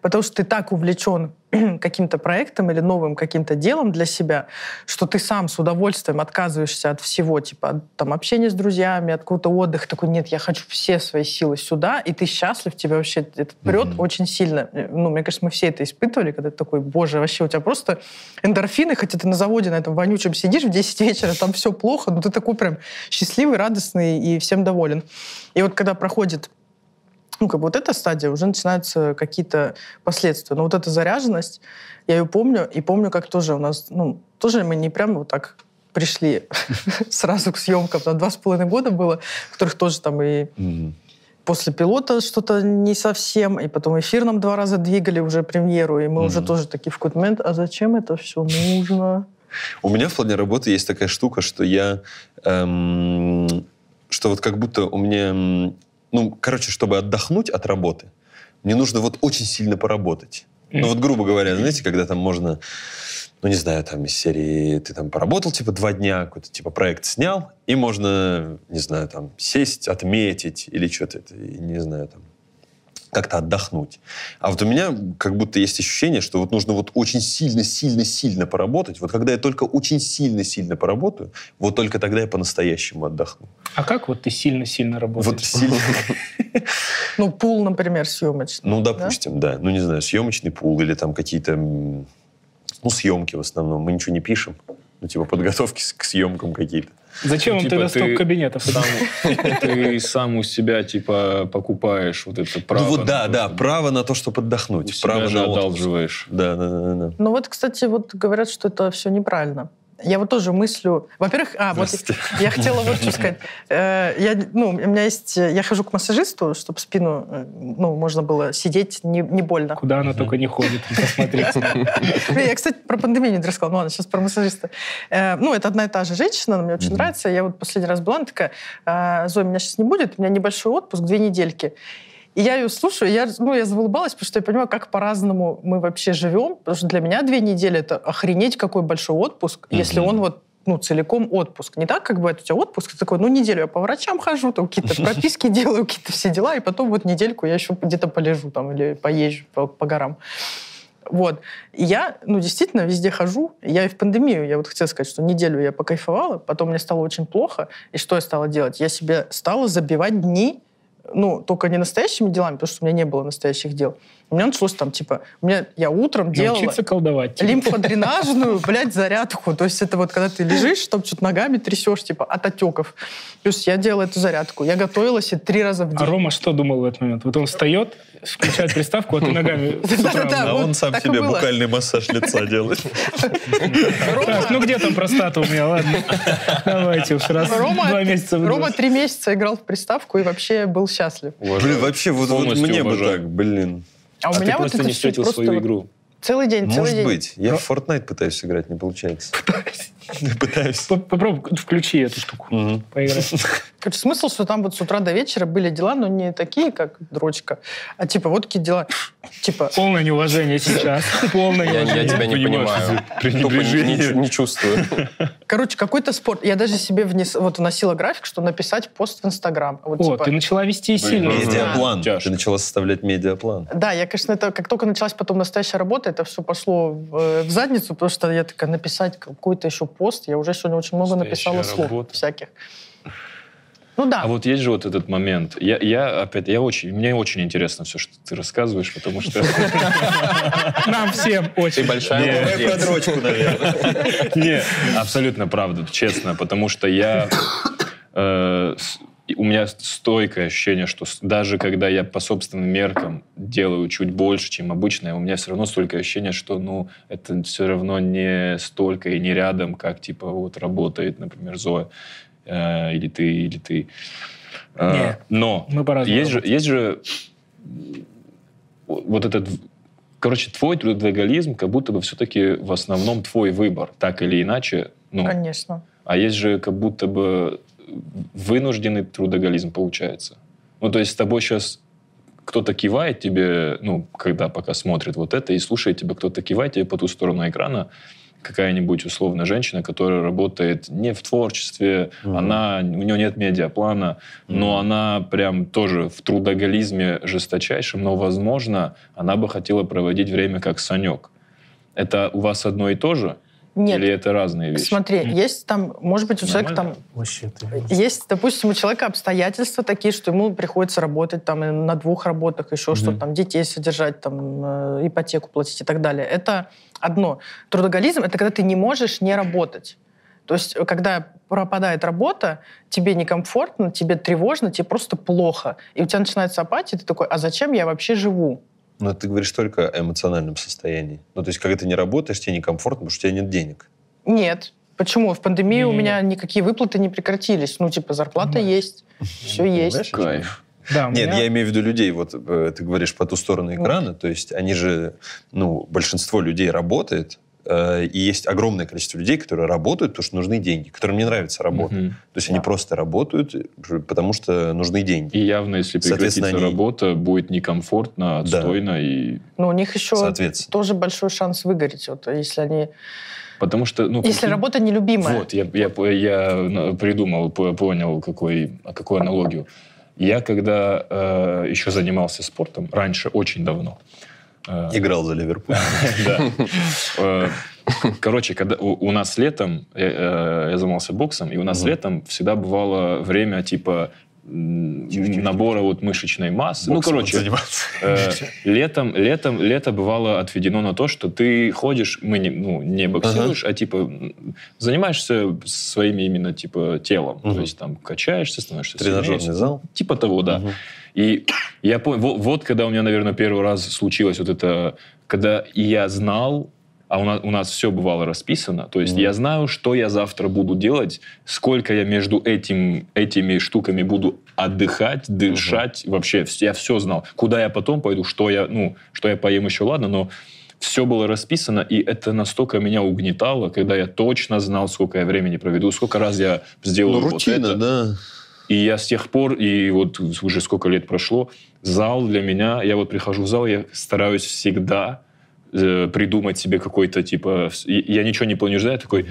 Потому что ты так увлечен <clears throat> каким-то проектом или новым каким-то делом для себя, что ты сам с удовольствием отказываешься от всего, типа от там, общения с друзьями, от какого-то отдыха. Такой, нет, я хочу все свои силы сюда, и ты счастлив, тебя вообще это прет Мгм. очень сильно. Ну, мне кажется, мы все это испытывали, когда ты такой, боже, вообще у тебя просто эндорфины, хотя ты на заводе на этом вонючем сидишь в 10 вечера, там все плохо, но ты такой прям счастливый, радостный и всем доволен. И вот когда проходит ну, как бы вот эта стадия, уже начинаются какие-то последствия. Но вот эта заряженность, я ее помню, и помню, как тоже у нас, ну, тоже мы не прямо вот так пришли <laughs> сразу к съемкам. На два с половиной года было, в которых тоже там и после пилота что-то не совсем, и потом эфир нам два раза двигали уже премьеру, и мы уже тоже такие в какой-то момент, а зачем это все нужно? У меня в плане работы есть такая штука, что я... эм, что вот как будто у меня... Ну, короче, чтобы отдохнуть от работы, мне нужно вот очень сильно поработать. Ну, вот, грубо говоря, знаете, когда там можно... Ну, не знаю, там из серии ты там поработал, типа, два дня, какой-то, типа, проект снял, и можно, не знаю, там, сесть, отметить или что-то, не знаю, там, как-то отдохнуть. А вот у меня как будто есть ощущение, что вот нужно вот очень сильно-сильно-сильно поработать. Вот когда я только очень сильно-сильно поработаю, вот только тогда я по-настоящему отдохну. А как вот ты сильно-сильно Вот работаешь? сильно... <laughs> Ну, пул, например, съемочный. Ну, допустим, да. Ну, не знаю, съемочный пул или там какие-то... Ну, съемки в основном. Мы ничего не пишем. Ну, типа подготовки к съемкам какие-то. Зачем вам Типа тогда столько кабинетов? Сам- <laughs> ты сам у себя, типа, покупаешь вот это право. ну, вот да, да, право на то, чтобы отдохнуть. Право же на одалживаешь. Да, да, да, да. Ну вот, кстати, вот говорят, что это все неправильно. Я вот тоже мыслю... Во-первых, а, вот я хотела вот что сказать. Э, Я, ну, у меня есть... Я хожу к массажисту, чтобы спину, э, ну, можно было сидеть не, не больно. Куда она только не ходит, посмотрите. Я, кстати, про пандемию не рассказала. Ну ладно, сейчас про массажиста. Э, Ну, это одна и та же женщина, она мне очень нравится. Я вот последний раз была, она такая, «А, Зоя, меня сейчас не будет, у меня небольшой отпуск, две недельки. И я ее слушаю, я, ну, я заулыбалась, потому что я понимаю, как по-разному мы вообще живем. Потому что для меня две недели — это охренеть какой большой отпуск, если Мгм. он вот ну, целиком отпуск. Не так, как бывает у тебя отпуск, ты такой, ну, неделю я по врачам хожу, там какие-то <laughs> прописки делаю, какие-то все дела, и потом вот недельку я еще где-то полежу там или поезжу по, по горам. Вот. И я, ну, действительно, везде хожу. Я и в пандемию, я вот хотела сказать, что неделю я покайфовала, потом мне стало очень плохо. И что я стала делать? Я себе стала забивать дни ну, только не настоящими делами, потому что у меня не было настоящих дел. У меня началось там, типа, у меня, я утром делала Научиться колдовать. типа. лимфодренажную, блядь, зарядку. То есть это вот когда ты лежишь, там что-то ногами трясешь, типа, от отеков. Плюс я делала эту зарядку. Я готовилась и три раза в А день. Рома что думал в этот момент? Вот он встает, включает приставку, а ты ногами с утра. Да-да-да. А он сам себе букальный массаж лица делает. Так, ну где там простата у меня? Ладно. Давайте уж раз Рома, два месяца Рома три месяца играл в приставку и вообще был счастлив. Блин, вообще, вот, мне бы так, блин. А, у А меня ты вот просто это не встретил свою игру. Целый день, целый Может день. быть. Я в Fortnite пытаюсь играть, не получается. <laughs> Пытаюсь. <laughs> П- Попробуй, включи эту штуку. Мгм. Поиграй. <laughs> Короче, смысл, что там вот с утра до вечера были дела, но не такие, как дрочка, а типа вот такие дела, типа... Полное неуважение сейчас. <laughs> Полное Я, я неуважение. тебя не понимаю, пренебрежение. не, не чувствую. Короче, какой-то спорт. Я даже себе внес, вот вносила график, что написать пост в Инстаграм. Вот, О, типа, ты начала вести сильно. Медиаплан. Тяжко. Ты начала составлять медиаплан. Да, я, конечно, это как только началась потом настоящая работа, это все пошло в, э, в задницу, потому что я такая написать какой-то еще пост. Я уже сегодня очень много Настоящая написала слов работа. всяких. Ну да. А вот есть же вот этот момент. Я, я опять, я очень, мне очень интересно все, что ты рассказываешь, потому что <laughs> Нам всем Ты очень. большая молодец. дрочку, наверное. Не, абсолютно правда, честно, потому что я... с- у меня стойкое ощущение, что даже когда я по собственным меркам делаю чуть больше, чем обычно, у меня все равно столько ощущения, что, ну, это все равно не столько и не рядом, как, типа, вот работает, например, Зоя, э, или ты, или ты. Э, Не. но есть же, есть же вот этот Короче, твой трудоголизм как будто бы все-таки в основном твой выбор, так или иначе. Ну, Конечно. а есть же как будто бы вынужденный трудоголизм получается. Ну, то есть с тобой сейчас кто-то кивает тебе, ну, когда пока смотрит вот это и слушает тебя, кто-то кивает тебе по ту сторону экрана, какая-нибудь условная женщина, которая работает не в творчестве, Мгм. она, у нее нет медиаплана, но она прям тоже в трудоголизме жесточайшем, но, возможно, она бы хотела проводить время как Санек. Это у вас одно и то же? Нет. Или это разные вещи? Смотри, есть там, может быть, у человека там? Вообще ты. Есть, допустим, у человека обстоятельства такие, что ему приходится работать там на двух работах, еще что-то там, детей содержать, там, э, ипотеку платить и так далее. Это одно. Трудоголизм — это когда ты не можешь не работать. То есть, э, когда пропадает работа, тебе некомфортно, тебе тревожно, тебе просто плохо. И у тебя начинается апатия, ты такой, а зачем я вообще живу? Но ты говоришь только о эмоциональном состоянии. Ну, то есть, когда ты не работаешь, тебе некомфортно, потому что у тебя нет денег. Нет. Почему? В пандемию у Не-не-не. меня никакие выплаты не прекратились. Ну, типа, зарплата есть, все есть. Кайф. Да, у Нет, меня- я имею в виду людей, вот э, ты говоришь по ту сторону экрана, то есть они же, ну, большинство людей работает, и есть огромное количество людей, которые работают, потому что нужны деньги, которым не нравится работа. Мгм. То есть они Да. просто работают, э, потому что нужны деньги. И явно, если прекратится они- работа, будет некомфортно, Да. отстойно. И... Но у них еще тоже большой шанс выгореть, вот, если они, Потому что... Ну, если прикинь, работа нелюбимая. Вот, я, я, я ну, придумал, по- понял, какой, какую аналогию. Я когда э, еще занимался спортом, раньше, очень давно, э, Играл за Ливерпуль. <laughs> Да. Э, Короче, когда у, у нас летом, э, э, я занимался боксом, и у нас летом всегда бывало время типа набора вот мышечной массы. ну, короче, э, летом, летом, лето бывало отведено на то, что ты ходишь, мы не, ну, не боксируешь, а типа занимаешься своими именно типа телом. То есть там качаешься, становишься Тренажерный сильнее. зал. Типа того, да. И я понял, вот, вот когда у меня, наверное, первый раз случилось вот это, когда я знал, а у нас, у нас все бывало расписано, то есть Мгм. я знаю, что я завтра буду делать, сколько я между этим, этими штуками буду отдыхать, дышать, вообще вс- я все знал. Куда я потом пойду, что я, ну, что я поем еще, ладно, но все было расписано, и это настолько меня угнетало, когда я точно знал, сколько я времени проведу, сколько раз я сделаю Ну, вот рутина, это. да. И я с тех пор, и вот уже сколько лет прошло, зал для меня, я вот прихожу в зал, я стараюсь всегда э, придумать себе какой-то, типа, я ничего не планирую, я такой,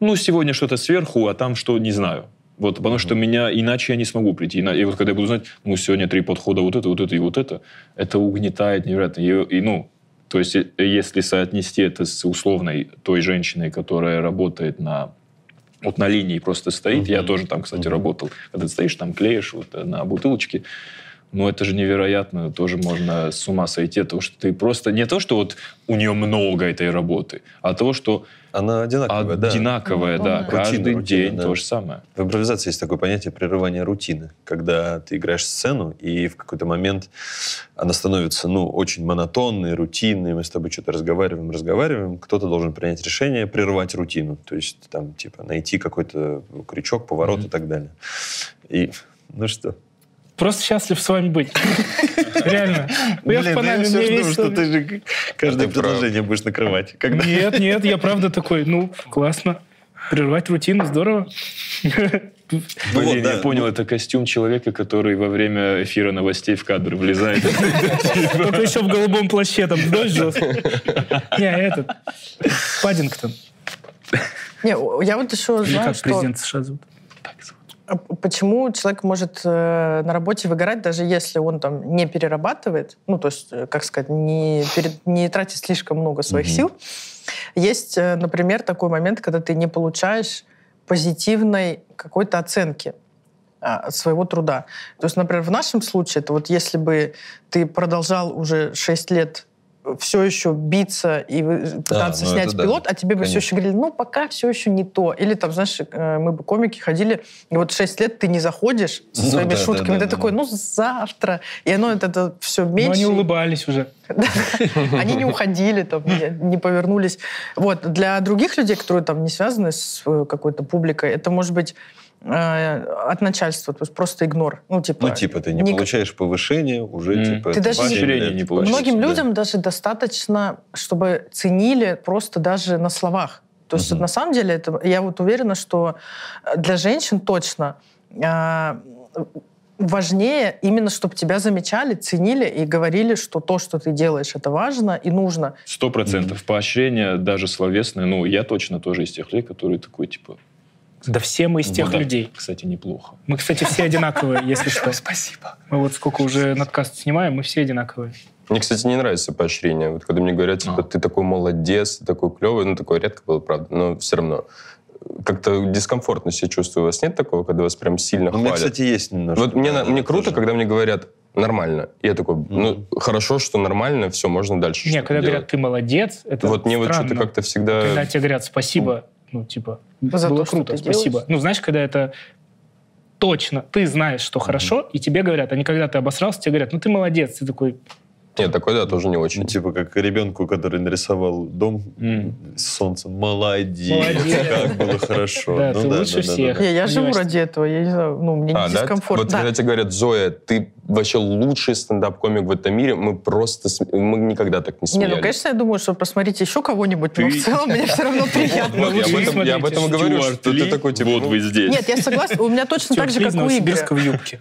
ну, сегодня что-то сверху, а там что, не знаю. Вот, потому что меня, иначе я не смогу прийти. И вот когда я буду знать, ну, сегодня три подхода, вот это, вот это и вот это, это угнетает невероятно. И, и, ну, то есть, э, если соотнести это с условной той женщиной, которая работает на вот на линии просто стоит. Я Мгм. тоже там, кстати, Мгм. работал. Когда ты стоишь, там клеишь вот э, на бутылочке. Ну это же невероятно, тоже можно с ума сойти от того, что ты просто не то, что вот у нее много этой работы, а того, что Она одинаковая, да. одинаковая, да, Рутина, каждый рутина, день да. то же самое. В импровизации есть такое понятие прерывания рутины, когда ты играешь сцену, и в какой-то момент она становится, ну, очень монотонной, рутинной, мы с тобой что-то разговариваем, разговариваем, кто-то должен принять решение прервать рутину, то есть там, типа, найти какой-то крючок, поворот и так далее. И, ну что? Просто счастлив с вами быть. <laughs> Реально. Ну, я в Блин, ну Панаме, всё мне жду, что ты же каждое предложение будешь накрывать. Нет, нет, я правда такой, ну, классно. Прервать рутину, здорово. <laughs> Ну Блин, вот, да. я понял, это костюм человека, который во время эфира новостей в кадр влезает. <laughs> Только еще в голубом плаще, там дождь жестко. Не, этот, Паддингтон. Не, я вот еще знаю, как что президент США зовут. а почему человек может э, на работе выгорать, даже если он там не перерабатывает, ну, то есть, э, как сказать, не, пере- не тратит слишком много своих сил. Есть, э, например, такой момент, когда ты не получаешь позитивной какой-то оценки а, своего труда. То есть, например, в нашем случае, это вот если бы ты продолжал уже 6 лет все еще биться и пытаться ну снять это да. пилот, а тебе бы все Конечно. еще говорили, ну, пока все еще не то. Или там, знаешь, э, мы бы комики ходили, и вот 6 лет ты не заходишь со Ну своими да, да, шутками, да, ты да, такой, да. ну, завтра. И оно это, это все Ну, меньше. они улыбались уже. <laughs> Они не уходили, там, не, повернулись. Вот. Для других людей, которые там не связаны с э, какой-то публикой, это может быть от начальства, то есть просто игнор. Ну, типа, Ну, типа, ты не ник- получаешь повышение, уже, М. типа... Ты даже не- не получаешь. Многим Да. людям даже достаточно, чтобы ценили просто даже на словах. То есть Мгм. на самом деле это, я вот уверена, что э, для женщин точно а, важнее именно, чтобы тебя замечали, ценили и говорили, что то, что ты делаешь, это важно и нужно. Сто процентов. Поощрение, даже словесное. Ну, я точно тоже из тех людей, которые такой, типа... Да все мы из тех «Ну да, людей. Кстати, неплохо. Мы, кстати, все <laughs> одинаковые, если что. Спасибо. Мы вот сколько уже надкаст снимаем, мы все одинаковые. Мне, кстати, не нравится поощрение. Вот когда мне говорят, типа, А. ты такой молодец, ты такой клевый, ну, такое редко было, правда, но все равно. Как-то дискомфортно себя чувствую. У вас нет такого, когда вас прям сильно Ну, у меня, хвалят? кстати, есть немножко. Вот мне, мне круто, тоже. когда мне говорят нормально. И я такой, ну, Мгм. хорошо, что нормально, все, можно дальше Не, что-то когда делать. говорят, ты молодец, это Вот мне вот странно. что-то как-то всегда... Когда тебе говорят спасибо, ну, типа, За было то, круто, спасибо. делаешь. Ну, знаешь, когда это точно, ты знаешь, что хорошо, и тебе говорят, а не когда ты обосрался, тебе говорят, ну, ты молодец. Ты такой, Нет, такое, да, тоже не Ну, очень. типа, как ребенку, который нарисовал дом М. с солнцем. Молодец, Молодец. как было хорошо. Да, Ну ты лучше всех. Не, я живу ради этого, я не знаю, ну, мне А, не да? дискомфортно. Вот Да. когда тебе говорят, Зоя, ты вообще лучший стендап-комик в этом мире, мы просто... см- Мы никогда так не Не, смеялись. ну, конечно, я думаю, что посмотрите еще кого-нибудь, но в целом мне все равно приятно. Я, об этом, говорю, что ты такой, типа... вот ну, вы здесь. Нет, я согласна. У меня точно так же, как у Игоря.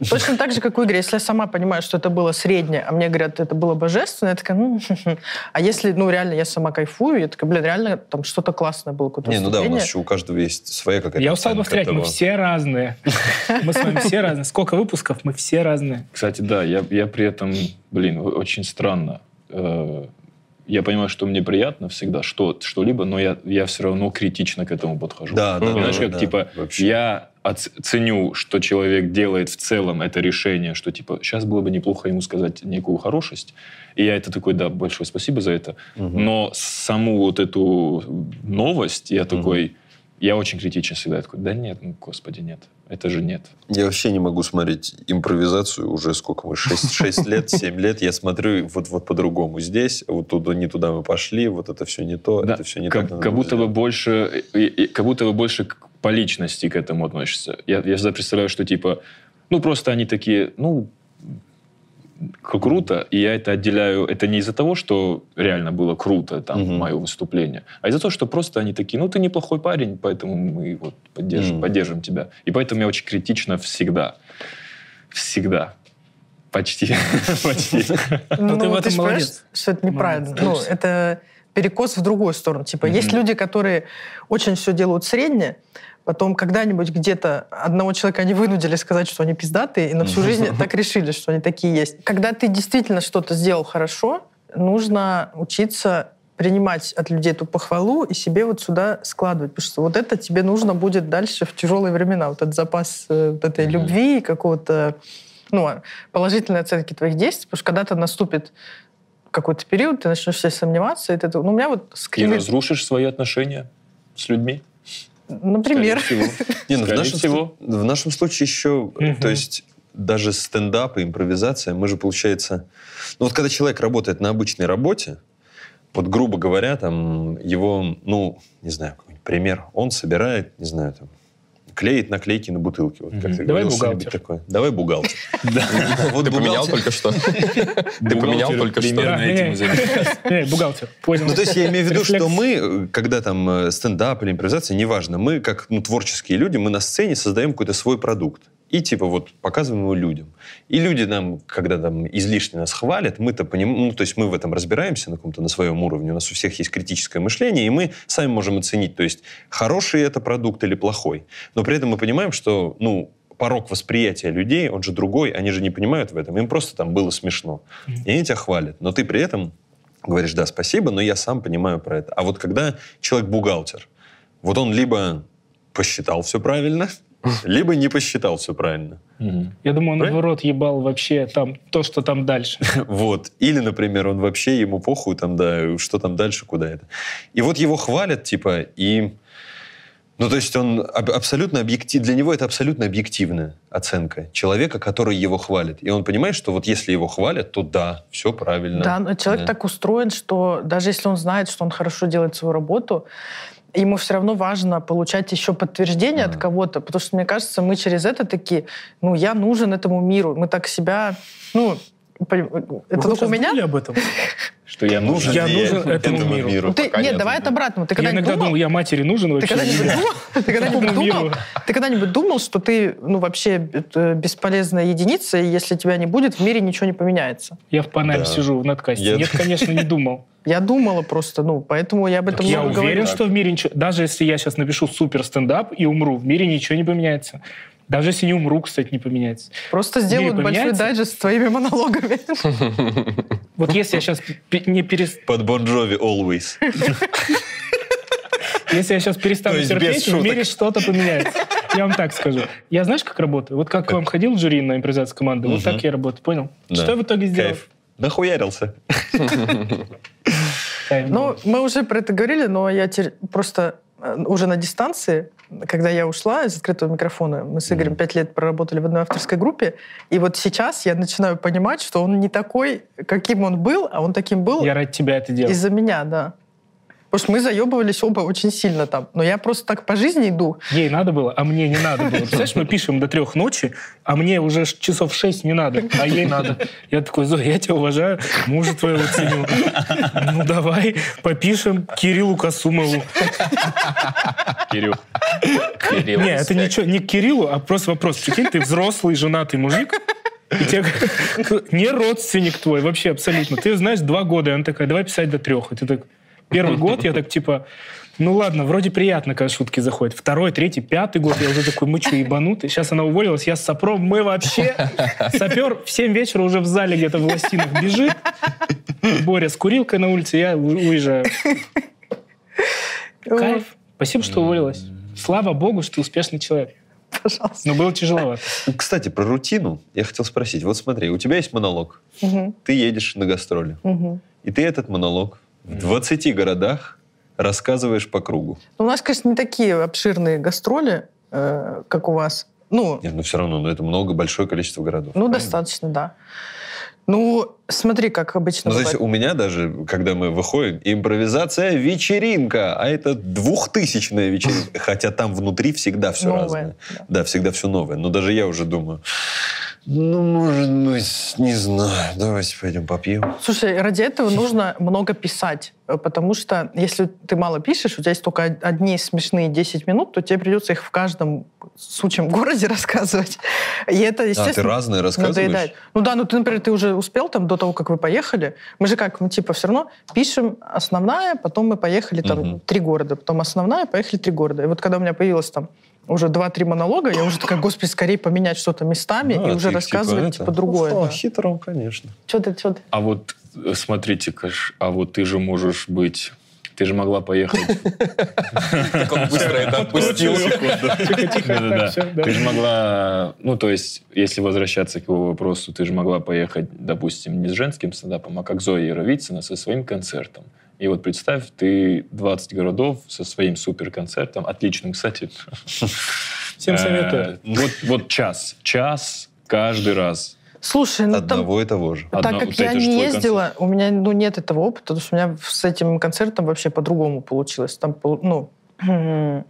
Точно так же, как у Игоря. Если я сама понимаю, что это было среднее, а мне говорят, это было божественно, я такая, ну... <laughs> А если, ну, реально, я сама кайфую, я такая, блин, реально, там что-то классное было, какое-то Не, ну да, у нас еще у каждого есть своя какая-то Я устал повторять, мы все разные. <laughs> Мы с вами все разные. Сколько выпусков, мы все разные. Кстати, да, я, я при этом, блин, очень странно. Я понимаю, что мне приятно всегда что, что-либо, но я, я все равно критично к этому подхожу. Да, да, Знаешь, да, как, да, типа, вообще. я ценю, что человек делает в целом это решение, что, типа, сейчас было бы неплохо ему сказать некую хорошесть. И я это такой, да, большое спасибо за это. Мгм. Но саму вот эту новость я такой, я очень критичен всегда. Я такой, да нет, ну, господи, нет. Это же нет. Я вообще не могу смотреть импровизацию уже сколько мы, 6, лет, 7 лет. Я смотрю вот, вот по-другому здесь, вот туда, не туда мы пошли, вот это все не то, Да, это все не как, так. как будто бы больше, как будто бы больше к- по личности к этому относишься. Я, я всегда представляю, что типа, ну просто они такие, ну круто, и я это отделяю. Это не из-за того, что реально было круто там Мгм. мое выступление, а из-за того, что просто они такие, ну ты неплохой парень, поэтому мы вот поддержим, Мгм. поддержим тебя. И поэтому я очень критично всегда, всегда. Почти. <laughs> Почти. Ну, ты этом же понимаешь, молодец. что это неправильно. Ну, это перекос в другую сторону. Типа, есть люди, которые очень все делают среднее, потом когда-нибудь где-то одного человека они вынудили сказать, что они пиздатые, и на всю жизнь так решили, что они такие есть. Когда ты действительно что-то сделал хорошо, нужно учиться принимать от людей эту похвалу и себе вот сюда складывать. Потому что вот это тебе нужно будет дальше в тяжелые времена. Вот этот запас э, вот этой Мгм. любви, какого-то ну, положительные оценки твоих действий, потому что когда-то наступит какой-то период, ты начнешь себя сомневаться, и ты, ну, у меня вот И скрины... разрушишь свои отношения с людьми. Например. Скорее всего. Не, ну, в, Скорее нашем, всего. в нашем случае еще, Мгм. то есть даже стендап и импровизация, мы же, получается... Ну вот когда человек работает на обычной работе, вот грубо говоря, там его, ну, не знаю, какой-нибудь пример, он собирает, не знаю, там, клеит наклейки на бутылки. Вот, как ты Давай говорил, бухгалтер. такое. Давай бухгалтер. <laughs> Вот <laughs> Ты поменял только что? Ты поменял только что? бухгалтер. Ну, то есть я имею в виду, что мы, когда там э, стендап или импровизация, неважно, мы как ну, творческие люди, мы на сцене создаем какой-то свой продукт. И типа вот показываем его людям. И люди нам, когда там излишне нас хвалят, мы-то понимаем, ну то есть мы в этом разбираемся на каком-то, на своем уровне, у нас у всех есть критическое мышление, и мы сами можем оценить, то есть хороший это продукт или плохой. Но при этом мы понимаем, что, ну, порог восприятия людей, он же другой, они же не понимают в этом, им просто там было смешно. И они тебя хвалят, но ты при этом говоришь, да, спасибо, но я сам понимаю про это. А вот когда человек бухгалтер, вот он либо посчитал все правильно, либо не посчитал все правильно. Я думаю, он Правильно? в рот ебал вообще там то, что там дальше. <laughs> Вот. Или, например, он вообще, ему похуй там, да, что там дальше, куда это. И вот его хвалят, типа, и... Ну, то есть он аб- абсолютно объектив... Для него это абсолютно объективная оценка человека, который его хвалит. И он понимает, что вот если его хвалят, то да, все правильно. Да, но человек Да. так устроен, что даже если он знает, что он хорошо делает свою работу, ему все равно важно получать еще подтверждение от Мгм. кого-то, потому что, мне кажется, мы через это такие, ну, я нужен этому миру. Мы так себя, ну, это Вы только у меня? об этом? Что я нужен. Я нужен этому миру. Ну, ты, нет, давай да. это обратно. Ты Я когда-нибудь иногда думал, думал, я матери нужен ты вообще? когда-нибудь Нет. думал, ты когда-нибудь думал, миру? ты когда-нибудь думал, что ты, ну, вообще э, бесполезная единица, и если тебя не будет, в мире ничего не поменяется? Я в Панаме Да. сижу в надкасте. Я- Нет, конечно, не думал. <laughs> Я думала просто, ну, поэтому я об этом Я уверен, говорю. что в мире ничего... Даже если я сейчас напишу супер стендап и умру, в мире ничего не поменяется. Даже если не умру, кстати, не поменяется. Просто сделают большой дайджест с твоими монологами. <laughs> Вот если я сейчас не перес... Под Бон Джови always. <laughs> Если я сейчас перестану терпеть, в мире что-то поменяется. Я вам так скажу. Я знаешь, как работаю? Вот как к вам ходил жюри на импровизацию команды, вот так я работаю, понял? Что я в итоге сделал? Нахуярился. <laughs> Ну, мы уже про это говорили, но я теперь просто э, уже на дистанции, когда я ушла из открытого микрофона, мы с Игорем пять лет проработали в одной авторской группе, и вот сейчас я начинаю понимать, что он не такой, каким он был, а он таким был Я ради тебя это делал. из-за меня, да. Потому что мы заебывались оба очень сильно там. Но я просто так по жизни иду. Ей надо было, а мне не надо было. <laughs> Представляешь, мы пишем до трех ночи, а мне уже часов шесть не надо, а ей надо. <laughs> Я такой, Зоя, я тебя уважаю, мужа твоего ценю. <laughs> Ну давай, попишем Кириллу Касумову. Кирилл. Кирилл. Не, это ничего, не к Кириллу, а просто вопрос. Прикинь, ты взрослый, женатый мужик, и тебе не родственник твой, вообще абсолютно. Ты знаешь, два года, и она такая, давай писать до трех. И ты так, первый год я <laughs> так типа, ну ладно, вроде приятно, когда шутки заходят. Второй, третий, пятый год, я уже такой, мы что, ебанутые? Сейчас она уволилась, я с сапром, мы вообще... <laughs> Сапер в 7 вечера уже в зале где-то в Властинах бежит. Боря с курилкой на улице, я уезжаю. Кайф. Спасибо, что уволилась. Слава богу, что ты успешный человек. Пожалуйста. Но было тяжеловато. Кстати, про рутину я хотел спросить. Вот смотри, у тебя есть монолог. Мгм, Ты едешь на гастроли. мгм. И ты этот монолог в 20 городах рассказываешь по кругу. Ну, У нас, конечно, не такие обширные гастроли, э, как у вас. Ну, Нет, но все равно, но это много, большое количество городов. ну правильно? достаточно, да. Ну, смотри, как обычно Ну, бывает. у меня даже, когда мы выходим, импровизация вечеринка, а это двухтысячная вечеринка. Хотя там внутри всегда все Новое, разное. да. Да, всегда все новое. Но даже я уже думаю, ну, может быть, не знаю, давайте пойдем попьем. Слушай, ради этого нужно много писать, э, потому что если ты мало пишешь, у тебя есть только од- одни смешные 10 минут, то тебе придется их в каждом сучьем городе <laughs> рассказывать. И это, А, ты естественно, разные рассказываешь? надоедает. Ну да, ну ты, например, ты уже успел там до того, как вы поехали. Мы же как, мы типа все равно пишем основная, потом мы поехали там Мгм. три города, потом основная, поехали три города. И вот когда у меня появилось там уже два-три монолога, я уже такая, господи, скорее поменять что-то местами А, и уже ты рассказывать это- типа, другое. О, да. хитро, конечно. Что ты, что ты? А вот э, смотрите, Каш, а вот ты же можешь быть ты же могла поехать... <laughs> Как он быстро это отпустил. Да. Ты же могла... Ну, то есть, если возвращаться к его вопросу, ты же могла поехать, допустим, не с женским стендапом, а как Зоя Яровицына со своим концертом. И вот представь, ты 20 городов со своим суперконцертом, отличным, кстати. Всем советую. Э, Вот, вот час. Час каждый раз. Слушай, ну там Одного и того же. Так Одно- как я не ездила, у меня ну, нет этого опыта, потому что у меня с этим концертом вообще по-другому получилось. Там, ну, <clears throat>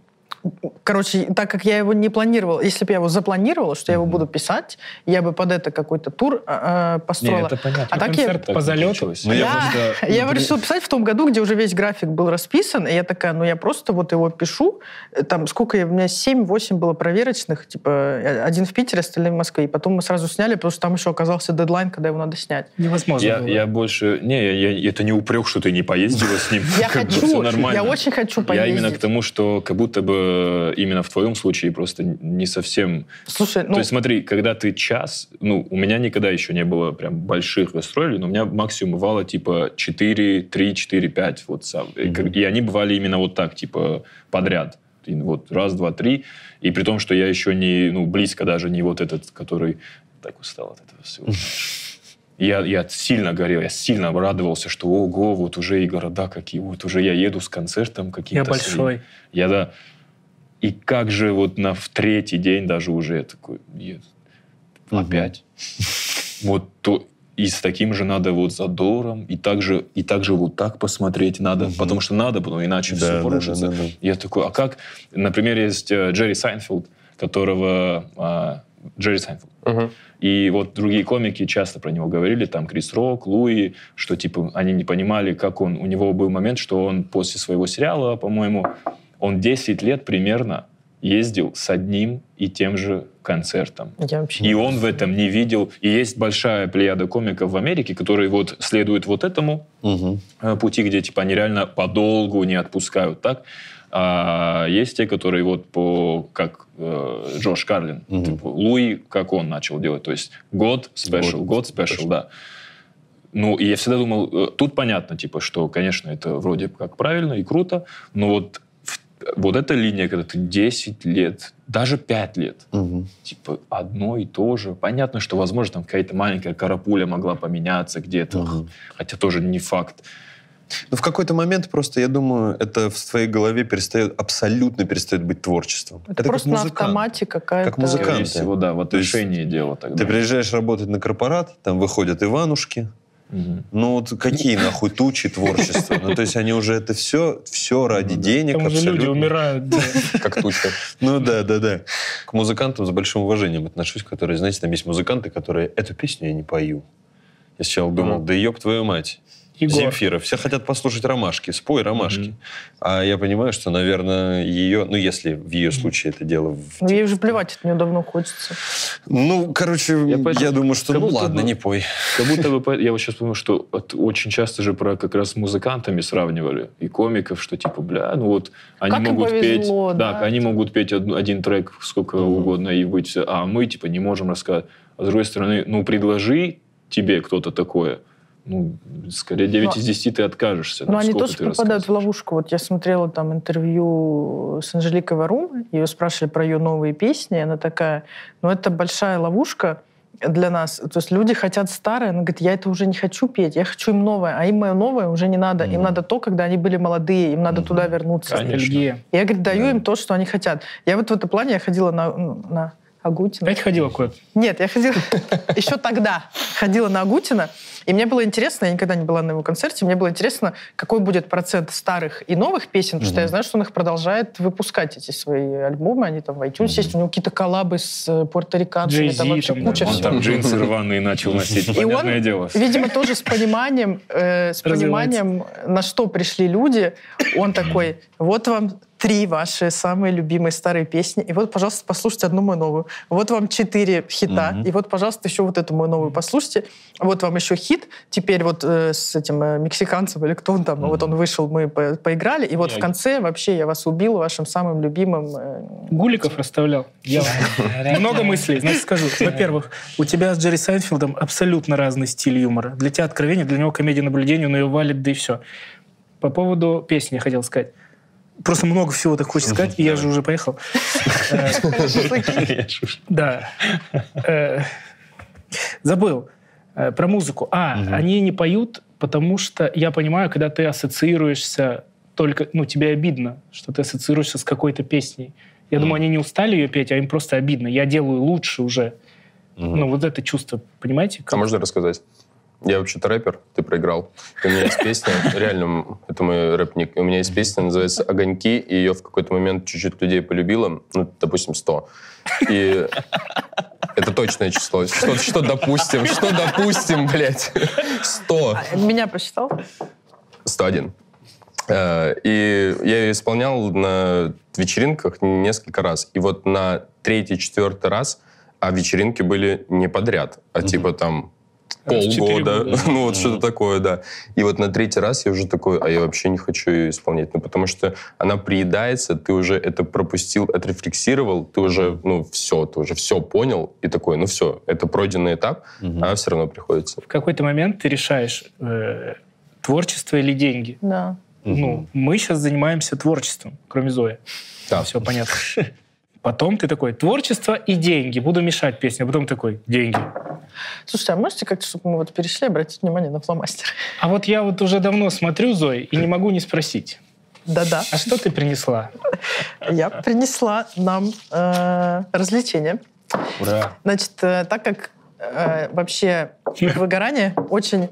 короче, так как я его не планировала, если бы я его запланировала, что я его буду писать, я бы под это какой-то тур а, а, построила. Не, это понятно. А так я- Концерт по залету. получилось. Ну, я Да, просто- <laughs> я его решила писать в том году, где уже весь график был расписан, и я такая, ну я просто вот его пишу, Э, там сколько, я- у меня 7-8 было проверочных, типа э, один в Питере, остальные в Москве, и потом мы сразу сняли, потому что там еще оказался дедлайн, когда его надо снять. Невозможно Я, было. я больше... Не, я, я- это не упрек, что ты не поездила с ним. <laughs> Я хочу, я очень хочу Я поездить. именно к тому, что как будто бы именно в твоем случае просто не совсем... Слушай, ну, То есть смотри, когда ты час... Ну, у меня никогда еще не было прям больших гастролей, но у меня максимум бывало типа 4, 3, 4, 5. Вот, сам. И они бывали именно вот так, типа подряд. Вот раз, два, три. И при том, что я еще не, ну, близко даже не вот этот, который так устал от этого всего. <laughs> Я, я сильно горел, я сильно радовался, что ого, вот уже и города какие, вот уже я еду с концертом Я каким-то. своим. большой. Я, да. И как же вот на в третий день даже уже я такой, «Нет, опять. Вот то, и с таким же надо вот задором, и также, и также вот так посмотреть надо, потому что надо, потому иначе Да, все да, порушится. да, да, да. Я такой, а как? Например, есть э, Джерри Сайнфилд, которого... а, Джерри Сайнфилд. Мгм. И вот другие комики часто про него говорили, там Крис Рок, Луи, что типа они не понимали, как он... У него был момент, что он после своего сериала, по-моему, он 10 лет примерно ездил с одним и тем же концертом. я вообще И он в этом не видел. И есть большая плеяда комиков в Америке, которые вот следуют вот этому э, пути, где типа они реально подолгу не отпускают так. А есть те, которые вот по, как э, Джордж Карлин, Мгм. типа, Луи, как он начал делать, то есть год special, Год special, да. Ну, и я всегда думал, э, тут понятно, типа, что, конечно, это вроде как правильно и круто, но вот, вот эта линия, когда ты 10 лет, даже 5 лет, Мгм. типа, одно и то же. Понятно, что, возможно, там какая-то маленькая карапуля могла поменяться где-то, Мгм. хотя тоже не факт. Ну, в какой-то момент просто, я думаю, это в твоей голове перестает, абсолютно перестает быть творчеством. Это, как просто на музыкант. автомате какая-то... Как музыкант. Скорее всего, да, в То отношении дела тогда. Ты приезжаешь работать на корпорат, там выходят Иванушки. Мгм. Ну, вот какие нахуй тучи творчества? Ну, то есть они уже это все, все ради денег. Там уже люди абсолютно. умирают. да. <laughs> Как туча. Ну да, да, да. К музыкантам с большим уважением отношусь, которые, знаете, там есть музыканты, которые эту песню я не пою. Я сначала думал, да ёб твою мать. Егор. Земфира. Все хотят послушать ромашки. Спой ромашки. А я понимаю, что, наверное, ее, ну, если в ее случае это дело в Ну, ей уже плевать, от нее давно хочется. Ну, короче, я, Я поэтому- думаю, что как ну ладно, бы- не пой. Как будто бы, <laughs> я вот сейчас помню, что от- очень часто же про как раз с музыкантами сравнивали и комиков, что типа, бля, ну вот они Как им могут повезло, петь, да, они типа. могут петь од- один трек сколько угодно и быть, а мы типа не можем рассказать. А с другой стороны, ну предложи тебе кто-то такое, ну скорее 9 Но- из 10 ты откажешься. Но Ну, они тоже попадают в ловушку. Вот я смотрела там интервью с Анжеликой Варум, ее спрашивали про ее новые песни, она такая, ну это большая ловушка для нас. То есть люди хотят старое, она говорит, я это уже не хочу петь, я хочу им новое, а им мое новое уже не надо. Им Мгм. надо то, когда они были молодые, им надо Мгм. туда вернуться. Конечно. Я, говорит, даю Да. им то, что они хотят. Я вот в этом плане я ходила на, ну, на Агутина. Опять ходила куда-то? Нет, я ходила <laughs> еще тогда. Ходила на Агутина. И мне было интересно, я никогда не была на его концерте, мне было интересно, какой будет процент старых и новых песен, потому что я знаю, что он их продолжает выпускать, эти свои альбомы, они там в iTunes есть, у него какие-то коллабы с э, пуэрториканцами, Jay-Z там вообще куча да. Он всего. там джинсы рваные начал носить, <laughs> И он, понятное дело. видимо, тоже с пониманием, э, с пониманием, на что пришли люди. Он такой, вот вам три ваши самые любимые старые песни, и вот, пожалуйста, послушайте одну мою новую. Вот вам четыре хита, Мгм. и вот, пожалуйста, еще вот эту мою новую послушайте. Вот вам еще хит. Теперь вот э, с этим э, мексиканцем или кто он там, вот он вышел, мы по- поиграли, и вот в Я- конце вообще я вас убил вашим самым любимым. э, Гуликов расставлял. Я <laughs> много мыслей. Значит, скажу. <laughs> Во-первых, у тебя с Джерри Сайнфилдом абсолютно разный стиль юмора. Для тебя откровение, для него комедия наблюдения, он ее валит, да и все. по поводу песни я хотел сказать. Просто много всего так хочется сказать, и я же уже поехал. Да. Э, Забыл. Э, Про музыку. А, они не поют, потому что я понимаю, когда ты ассоциируешься только... Ну, тебе обидно, что ты ассоциируешься с какой-то песней. Я думаю, они не устали ее петь, а им просто обидно. Я делаю лучше уже. Ну, вот это чувство, понимаете? А можно рассказать? Я вообще-то рэпер, ты проиграл. И у меня есть песня, реально, это мой рэпник. У меня есть песня, называется «Огоньки», и ее в какой-то момент чуть-чуть людей полюбило, ну, допустим, 100. И это точное число. Что, что допустим? Что допустим, блядь? 100. Меня посчитал? 101. Э, И я ее исполнял на вечеринках несколько раз. И вот на третий, четвертый раз, а вечеринки были не подряд, а типа там полгода, года. <laughs> ну вот что-то такое, да. И вот на третий раз я уже такой, а я вообще не хочу ее исполнять, ну потому что она приедается, ты уже это пропустил, отрефлексировал, ты уже, ну все, ты уже все понял, и такой, ну все, это пройденный этап, а все равно приходится. В какой-то момент ты решаешь, э, творчество или деньги. Да. Ну, мы сейчас занимаемся творчеством, кроме Зои. Да. Все понятно. <laughs> Потом ты такой, творчество и деньги. Буду мешать песню. А потом такой, деньги. Слушайте, а можете как-то, чтобы мы вот перешли, обратить внимание на фломастер? А вот я вот уже давно смотрю, Зои, и не могу не спросить. Да-да. А что ты принесла? Я принесла нам э, развлечение. Ура. Значит, э, так как э, вообще выгорание очень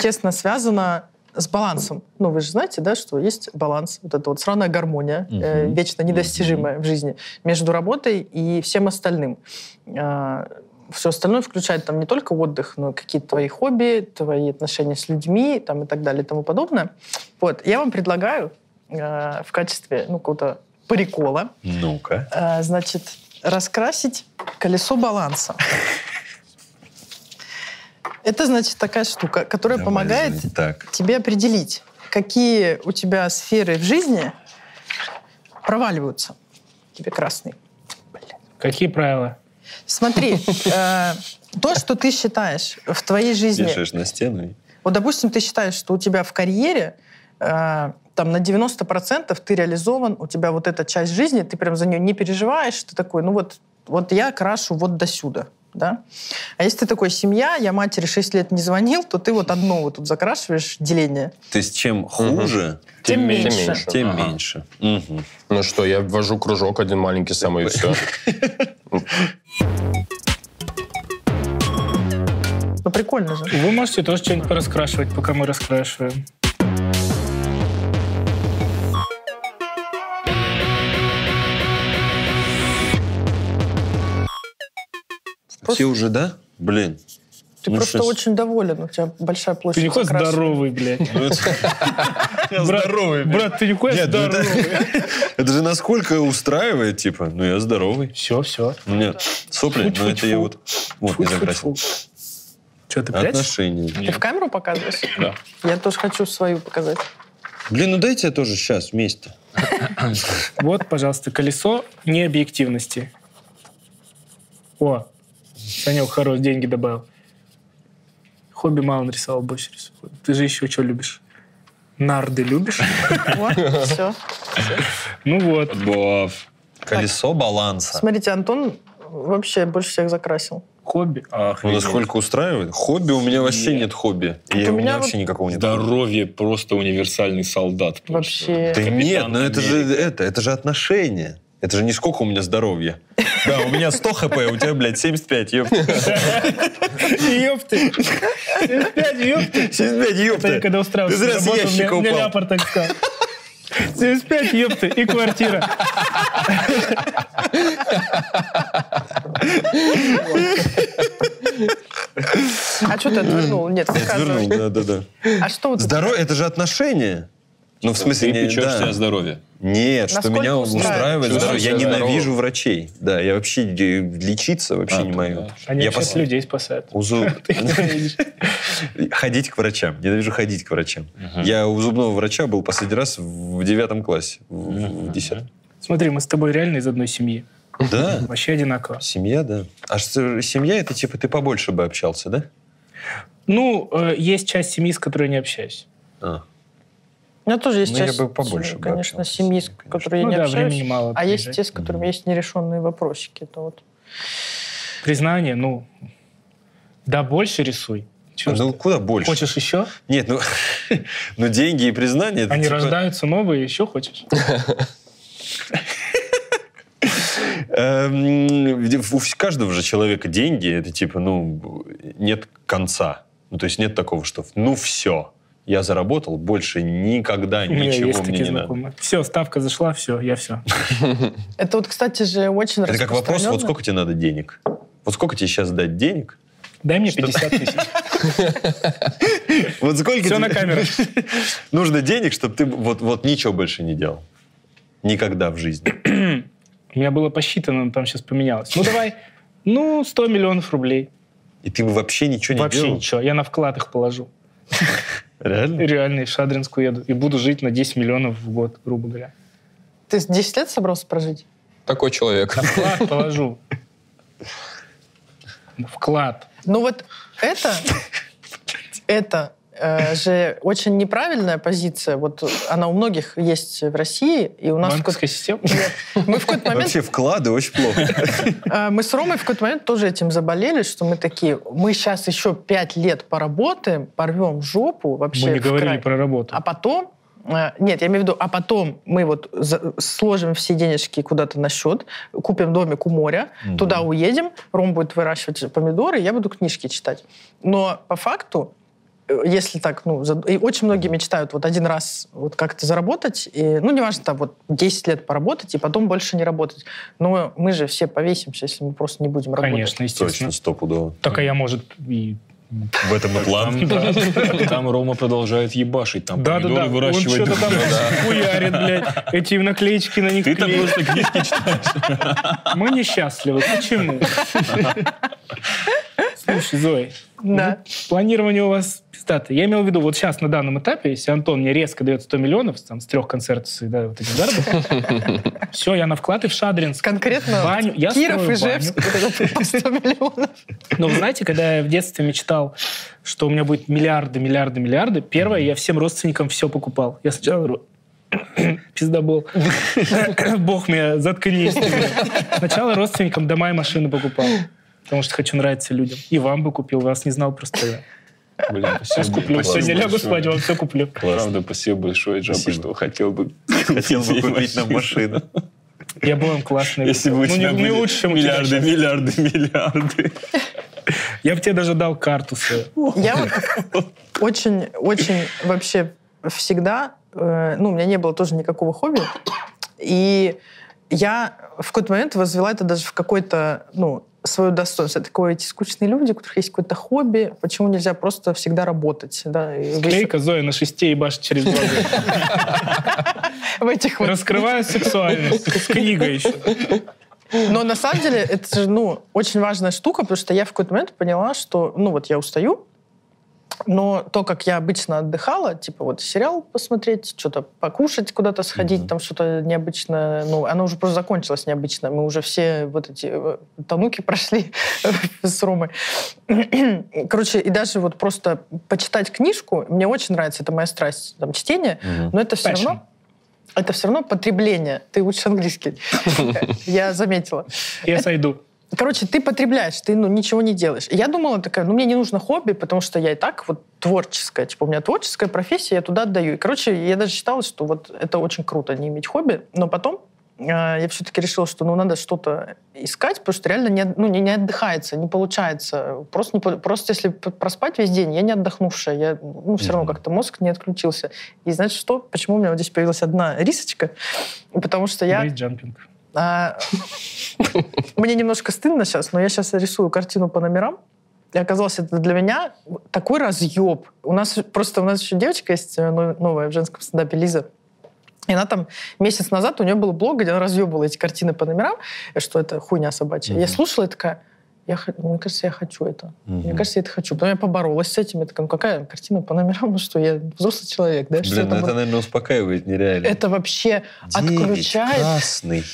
тесно связано с балансом. Ну, вы же знаете, да, что есть баланс, вот эта вот сраная гармония, э, вечно недостижимая в жизни между работой и всем остальным. все остальное включает там не только отдых, но и какие-то твои хобби, твои отношения с людьми там, и так далее и тому подобное. Вот, я вам предлагаю э, в качестве ну, какого-то прикола Ну-ка. э, значит, раскрасить колесо баланса. Это, значит, такая штука, которая Давай, помогает. Так. тебе определить, какие у тебя сферы в жизни проваливаются. Тебе красный. Какие правила? Смотри, <laughs> э, то, что ты считаешь в твоей жизни... Вешаешь на стену. Вот, допустим, ты считаешь, что у тебя в карьере э, там на 90% ты реализован, у тебя вот эта часть жизни, ты прям за нее не переживаешь, ты такой, ну вот, вот я крашу вот до сюда. Да? А если ты такой, семья, я матери 6 лет не звонил, то ты вот одно вот тут закрашиваешь деление. То есть чем хуже, Тем, Тем меньше. меньше. тем Ага. меньше. Мгм. Ну что, я ввожу кружок один маленький самый, и все. Ну прикольно же. Вы можете тоже что-нибудь пораскрашивать, пока мы раскрашиваем. Все уже, да? Блин. Ты Ну, просто щас- очень доволен, у тебя большая площадь. Ты никакой здоровый, блядь. <laughs> Ну, здоровый. Брат, ты никакой ну здоровый. <laughs> Это же насколько устраивает, типа, ну я здоровый. Все, все. У меня сопли, но это я вот, вот не закрасил. Что, ты прячешь? Отношения. Ты в камеру показываешь? Да. Я тоже хочу свою показать. Блин, ну дайте я тоже сейчас вместе. Вот, пожалуйста, колесо необъективности. О, Санек хорош, деньги добавил. Хобби мало нарисовал, больше рисую. Ты же еще что любишь? Нарды любишь? <laughs> Вот, все. Ну вот. Бов. Колесо баланса. Смотрите, Антон вообще больше всех закрасил. Хобби. Ну, насколько устраивает? Хобби у меня вообще нет хобби. Я, у меня вообще никакого нет. Здоровье просто универсальный солдат. Вообще. Да нет, ну это же это, это же отношения. Это же не сколько у меня здоровья. <laughs> Да, у меня 100 хп, у тебя, блядь, 75, ёпта. Ёпты. 75, ёпты. 75, Это я когда устраивался Ты зря на с работу, ящика упал. ляпор так сказал. 75, ёпты, и квартира. А что ты отвернул? Нет, Отвернул, рассказывай. да, да, да. А что Здоровье, это же отношения. Ну, в смысле, Ты не- печешься да. о здоровье. Нет, что Насколько меня устраивает? здоровье. Я ненавижу здоровым. врачей. Да, я вообще лечиться вообще А, не могу. знаешь. Они Я сейчас пос- людей спасают. У зуб-. <laughs> Ходить к врачам. Ненавижу ходить к врачам. Я у зубного врача был последний раз в девятом классе. В в десятом. Смотри, мы с тобой реально из одной семьи. Да. Вообще одинаково. Семья, да. А что, семья, это типа ты побольше бы общался, да? Ну, э, есть часть семьи, с которой не общаюсь. А. У меня тоже есть Ну, я часть, бы побольше бы конечно, с семьи, с конечно. которыми я Ну не да, общаюсь. мало А есть те, с которыми есть нерешенные вопросики. Это вот. Признание, ну, да больше рисуй. Ж Ну, ты? куда больше? Хочешь еще? Нет, ну, <laughs> ну деньги и признание... это Они типа- рождаются новые, еще хочешь? <laughs> Эм, У каждого же человека деньги, это типа, ну, нет конца. Ну, то есть нет такого, что, ну, все, я заработал, больше никогда У меня ничего есть мне такие не надо. знакомые. Все, ставка зашла, все, я все. <laughs> Это вот, кстати же, очень Это как вопрос, вот сколько тебе надо денег? Вот сколько тебе сейчас дать денег? Дай мне 50 тысяч. <laughs> Вот сколько Все на камеру. <laughs> нужно денег, чтобы ты вот, вот ничего больше не делал? Никогда в жизни. <clears throat> У меня было посчитано, но там сейчас поменялось. Ну давай, ну 100 миллионов рублей. И ты бы вообще ничего не Вообще делал? ничего, я на вклад их положу. Реально? Реально, и в Шадринск уеду. И буду жить на 10 миллионов в год, грубо говоря. Ты с 10 лет собрался прожить? Такой человек. На вклад <laughs> положу. Вклад. Ну вот это, это же очень неправильная позиция. Вот она у многих есть в России, и у нас в Банковская система. Мы в какой-то момент, Вообще вклады очень плохо. э, мы с Ромой в какой-то момент тоже этим заболели, что мы такие, мы сейчас еще пять лет поработаем, порвем жопу вообще Мы не говорили про работу. А потом, э, нет, я имею в виду, а потом мы вот сложим все денежки куда-то на счет, купим домик у моря, туда уедем, Ром будет выращивать помидоры, я буду книжки читать. Но по факту, э, если так, ну, за- и очень многие мечтают вот один раз вот как-то заработать, и, ну, неважно, там, вот 10 лет поработать, и потом больше не работать. Но мы же все повесимся, если мы просто не будем работать. Конечно, естественно. Точно, стопудово. Только я, может, и... В этом и план. Там, да, <laughs> там Рома продолжает ебашить, там помидоры Да-да-да, он выращивать. что-то там хуярит, блядь. Эти наклеечки на них Ты-то клеит. просто книжки читаешь. Мы несчастливы. Почему? <laughs> Слушай, Зой, Да. планирование у вас пиздатое. Я имел в виду, вот сейчас на данном этапе, если Антон мне резко дает 100 миллионов там, с трех концертов, да, вот этих заработков, <laughs> все, я на вклад и в Шадринск. Конкретно Баню. Я Киров, это по 100 миллионов. Но вы знаете, когда я в детстве мечтал, что у меня будет миллиарды, миллиарды, миллиарды, первое, я всем родственникам все покупал. Я сначала говорю, <coughs> пиздобол, <laughs> <coughs> бог меня, заткнись. Сначала родственникам дома и машины покупал, потому что хочу нравиться людям. И вам бы купил, вас не знал просто я. Блин, Сейчас спасибо. куплю. спасибо Сегодня лягу спать, вам все куплю. Правда, спасибо большое, Джаба, Спасибо. что хотел бы Хотел бы купить нам машину. Я был вам классный. Если бы у ну, тебя не, не были лучше, чем миллиарды, миллиарды, миллиарды. Я бы тебе даже дал карту свою. Я вот очень, очень вообще всегда, э, ну, у меня не было тоже никакого хобби, и я в какой-то момент возвела это даже в какой-то, ну, свое достоинство. Это такое, эти скучные люди, у которых есть какое-то хобби, почему нельзя просто всегда работать, да? и Клейка Зоя на шесте и башит через два в этих вот Раскрываю сексуальность. С книгой еще. Но на самом деле это же, ну, очень важная штука, потому что я в какой-то момент поняла, что, ну, вот я устаю, но то, как я обычно отдыхала, типа вот сериал посмотреть, что-то покушать, куда-то сходить, там что-то необычное, ну, оно уже просто закончилось необычно. Мы уже все вот эти э, тануки <laughs> прошли с Ромой. <clears throat> Короче, и даже вот просто почитать книжку, мне очень нравится, это моя страсть, там, чтение, но это все Passion. равно это все равно потребление. Ты учишь английский. <laughs> Я заметила. Я сойду. Короче, ты потребляешь, ты ну, ничего не делаешь. И Я думала такая, ну мне не нужно хобби, потому что я и так вот творческая. Типа у меня творческая профессия, я туда отдаю. И, короче, я даже считала, что вот это очень круто, не иметь хобби. Но потом э, я все-таки решила, что ну надо что-то искать, потому что реально не, ну, не, не отдыхается, не получается. Просто, не, просто если проспать весь день, я не отдохнувшая, я, ну, все равно как-то мозг не отключился. И знаешь что? Почему у меня вот здесь появилась одна рисочка? Потому что я... Бейсджампинг. А, Мне немножко стыдно сейчас, но я сейчас рисую картину по номерам. И оказалось, это для меня такой разъеб. У нас просто у нас еще девочка есть э, но- новая в женском стендапе Лиза. И она там месяц назад, у нее был блог, где она разъебывала эти картины по номерам, и что это хуйня собачья. Я слушала и такая, я, мне кажется, я хочу это. Мне кажется, я это хочу. Потом я поборолась с этим. Я такая, ну какая картина по номерам? Ну что, я взрослый человек, да? Что Блин, ну это это, наверное, успокаивает нереально. это вообще Девять, отключает. красный.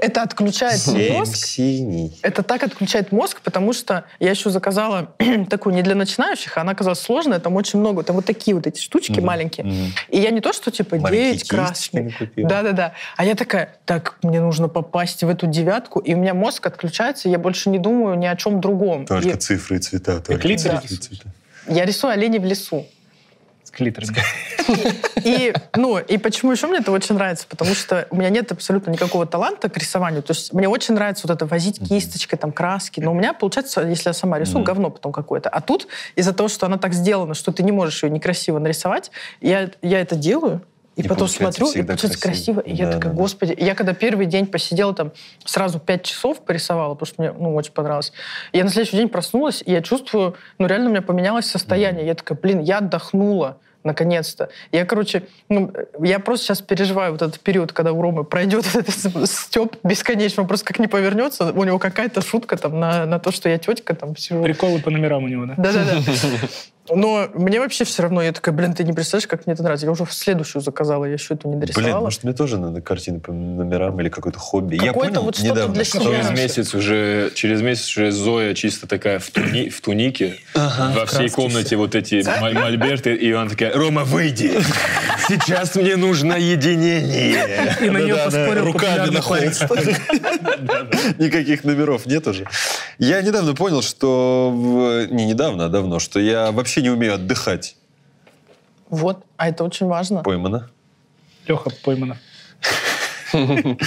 Это отключает мозг. синий. Это так отключает мозг, потому что я еще заказала <clears throat> такую не для начинающих, а она оказалась сложная, там очень много, там вот такие вот эти штучки маленькие. И я не то, что типа Маленькие 9 красных. Да-да-да. А я такая, так, мне нужно попасть в эту девятку, и у меня мозг отключается, я больше не думаю ни о чем другом. Только И цифры и цвета. только рисуешь? цвета. я рисую оленей в лесу. С клитором. И, ну, и почему еще мне это очень нравится? Потому что у меня нет абсолютно никакого таланта к рисованию. То есть мне очень нравится вот это возить кисточкой, там, краски. Но у меня получается, если я сама рисую, говно потом какое-то. А тут из-за того, что она так сделана, что ты не можешь ее некрасиво нарисовать, я, я это делаю, и, И потом смотрю, и получается красиво. красиво. И я Да, такая, да, да. господи. И я когда первый день посидела там, сразу пять часов порисовала, потому что мне ну, очень понравилось. И я на следующий день проснулась, и я чувствую, ну реально у меня поменялось состояние. Я такая, блин, я отдохнула наконец-то. Я, короче, ну, я просто сейчас переживаю вот этот период, когда у Ромы пройдет этот степ бесконечно, он просто как не повернется, у него какая-то шутка там на, на то, что я тетка там сижу. Приколы по номерам у него, да? Да-да-да. <laughs> Но мне вообще все равно, я такая, блин, ты не представляешь, как мне это нравится. Я уже следующую заказала, я еще эту не Блин, дорисовала. может, мне тоже надо картины по номерам или какое-то хобби. Я Какое-то понял вот что-то недавно, для что- себя. Через месяц уже, через месяц уже Зоя чисто такая в, туни- в тунике, во всей комнате вот эти моль- мольберты, и она такая, Рома, выйди, сейчас мне нужно единение. И на нее поспорил руками на холст. <laughs> Никаких номеров нет уже. Я недавно понял, что... в- Не недавно, а давно, что я вообще не умею отдыхать. Вот, а это очень важно. Поймано. Леха Пойманов. <laughs>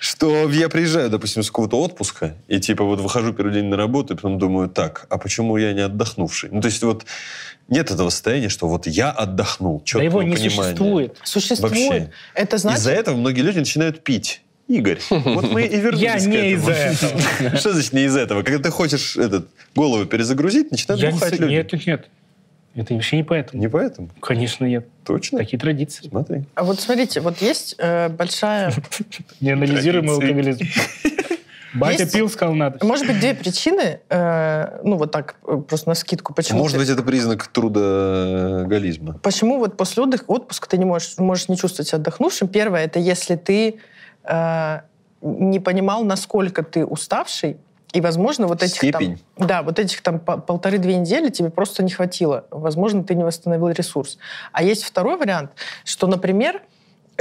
Что я приезжаю, допустим, с какого-то отпуска, и типа вот выхожу первый день на работу, и потом думаю, так, а почему я не отдохнувший? Ну, то есть вот нет этого состояния, что вот я отдохнул, Да его не понимания. существует. Существует. Вообще. Это значит... Из-за этого многие люди начинают пить. Игорь, вот мы и вернулись Я к не из-за этого. <laughs> Что значит не из-за этого? Когда ты хочешь этот, голову перезагрузить, начинают бухать люди. Нет, нет, нет. Это вообще не поэтому. Не поэтому? Конечно, нет. Точно? Такие традиции. Смотри. А вот смотрите, вот есть э, большая... <laughs> Неанализируемый алкоголизм. <laughs> Батя Есть- пил, сказал, надо. Может быть, две причины, э, ну вот так, э, просто на скидку. Почему Может ты- быть, это признак трудоголизма. Почему вот после отдых, отпуска ты не можешь, можешь не чувствовать себя отдохнувшим? Первое, это если ты э, не понимал, насколько ты уставший, и, возможно, вот этих Степень. там... Да, вот этих там по- полторы-две недели тебе просто не хватило. Возможно, ты не восстановил ресурс. А есть второй вариант, что, например,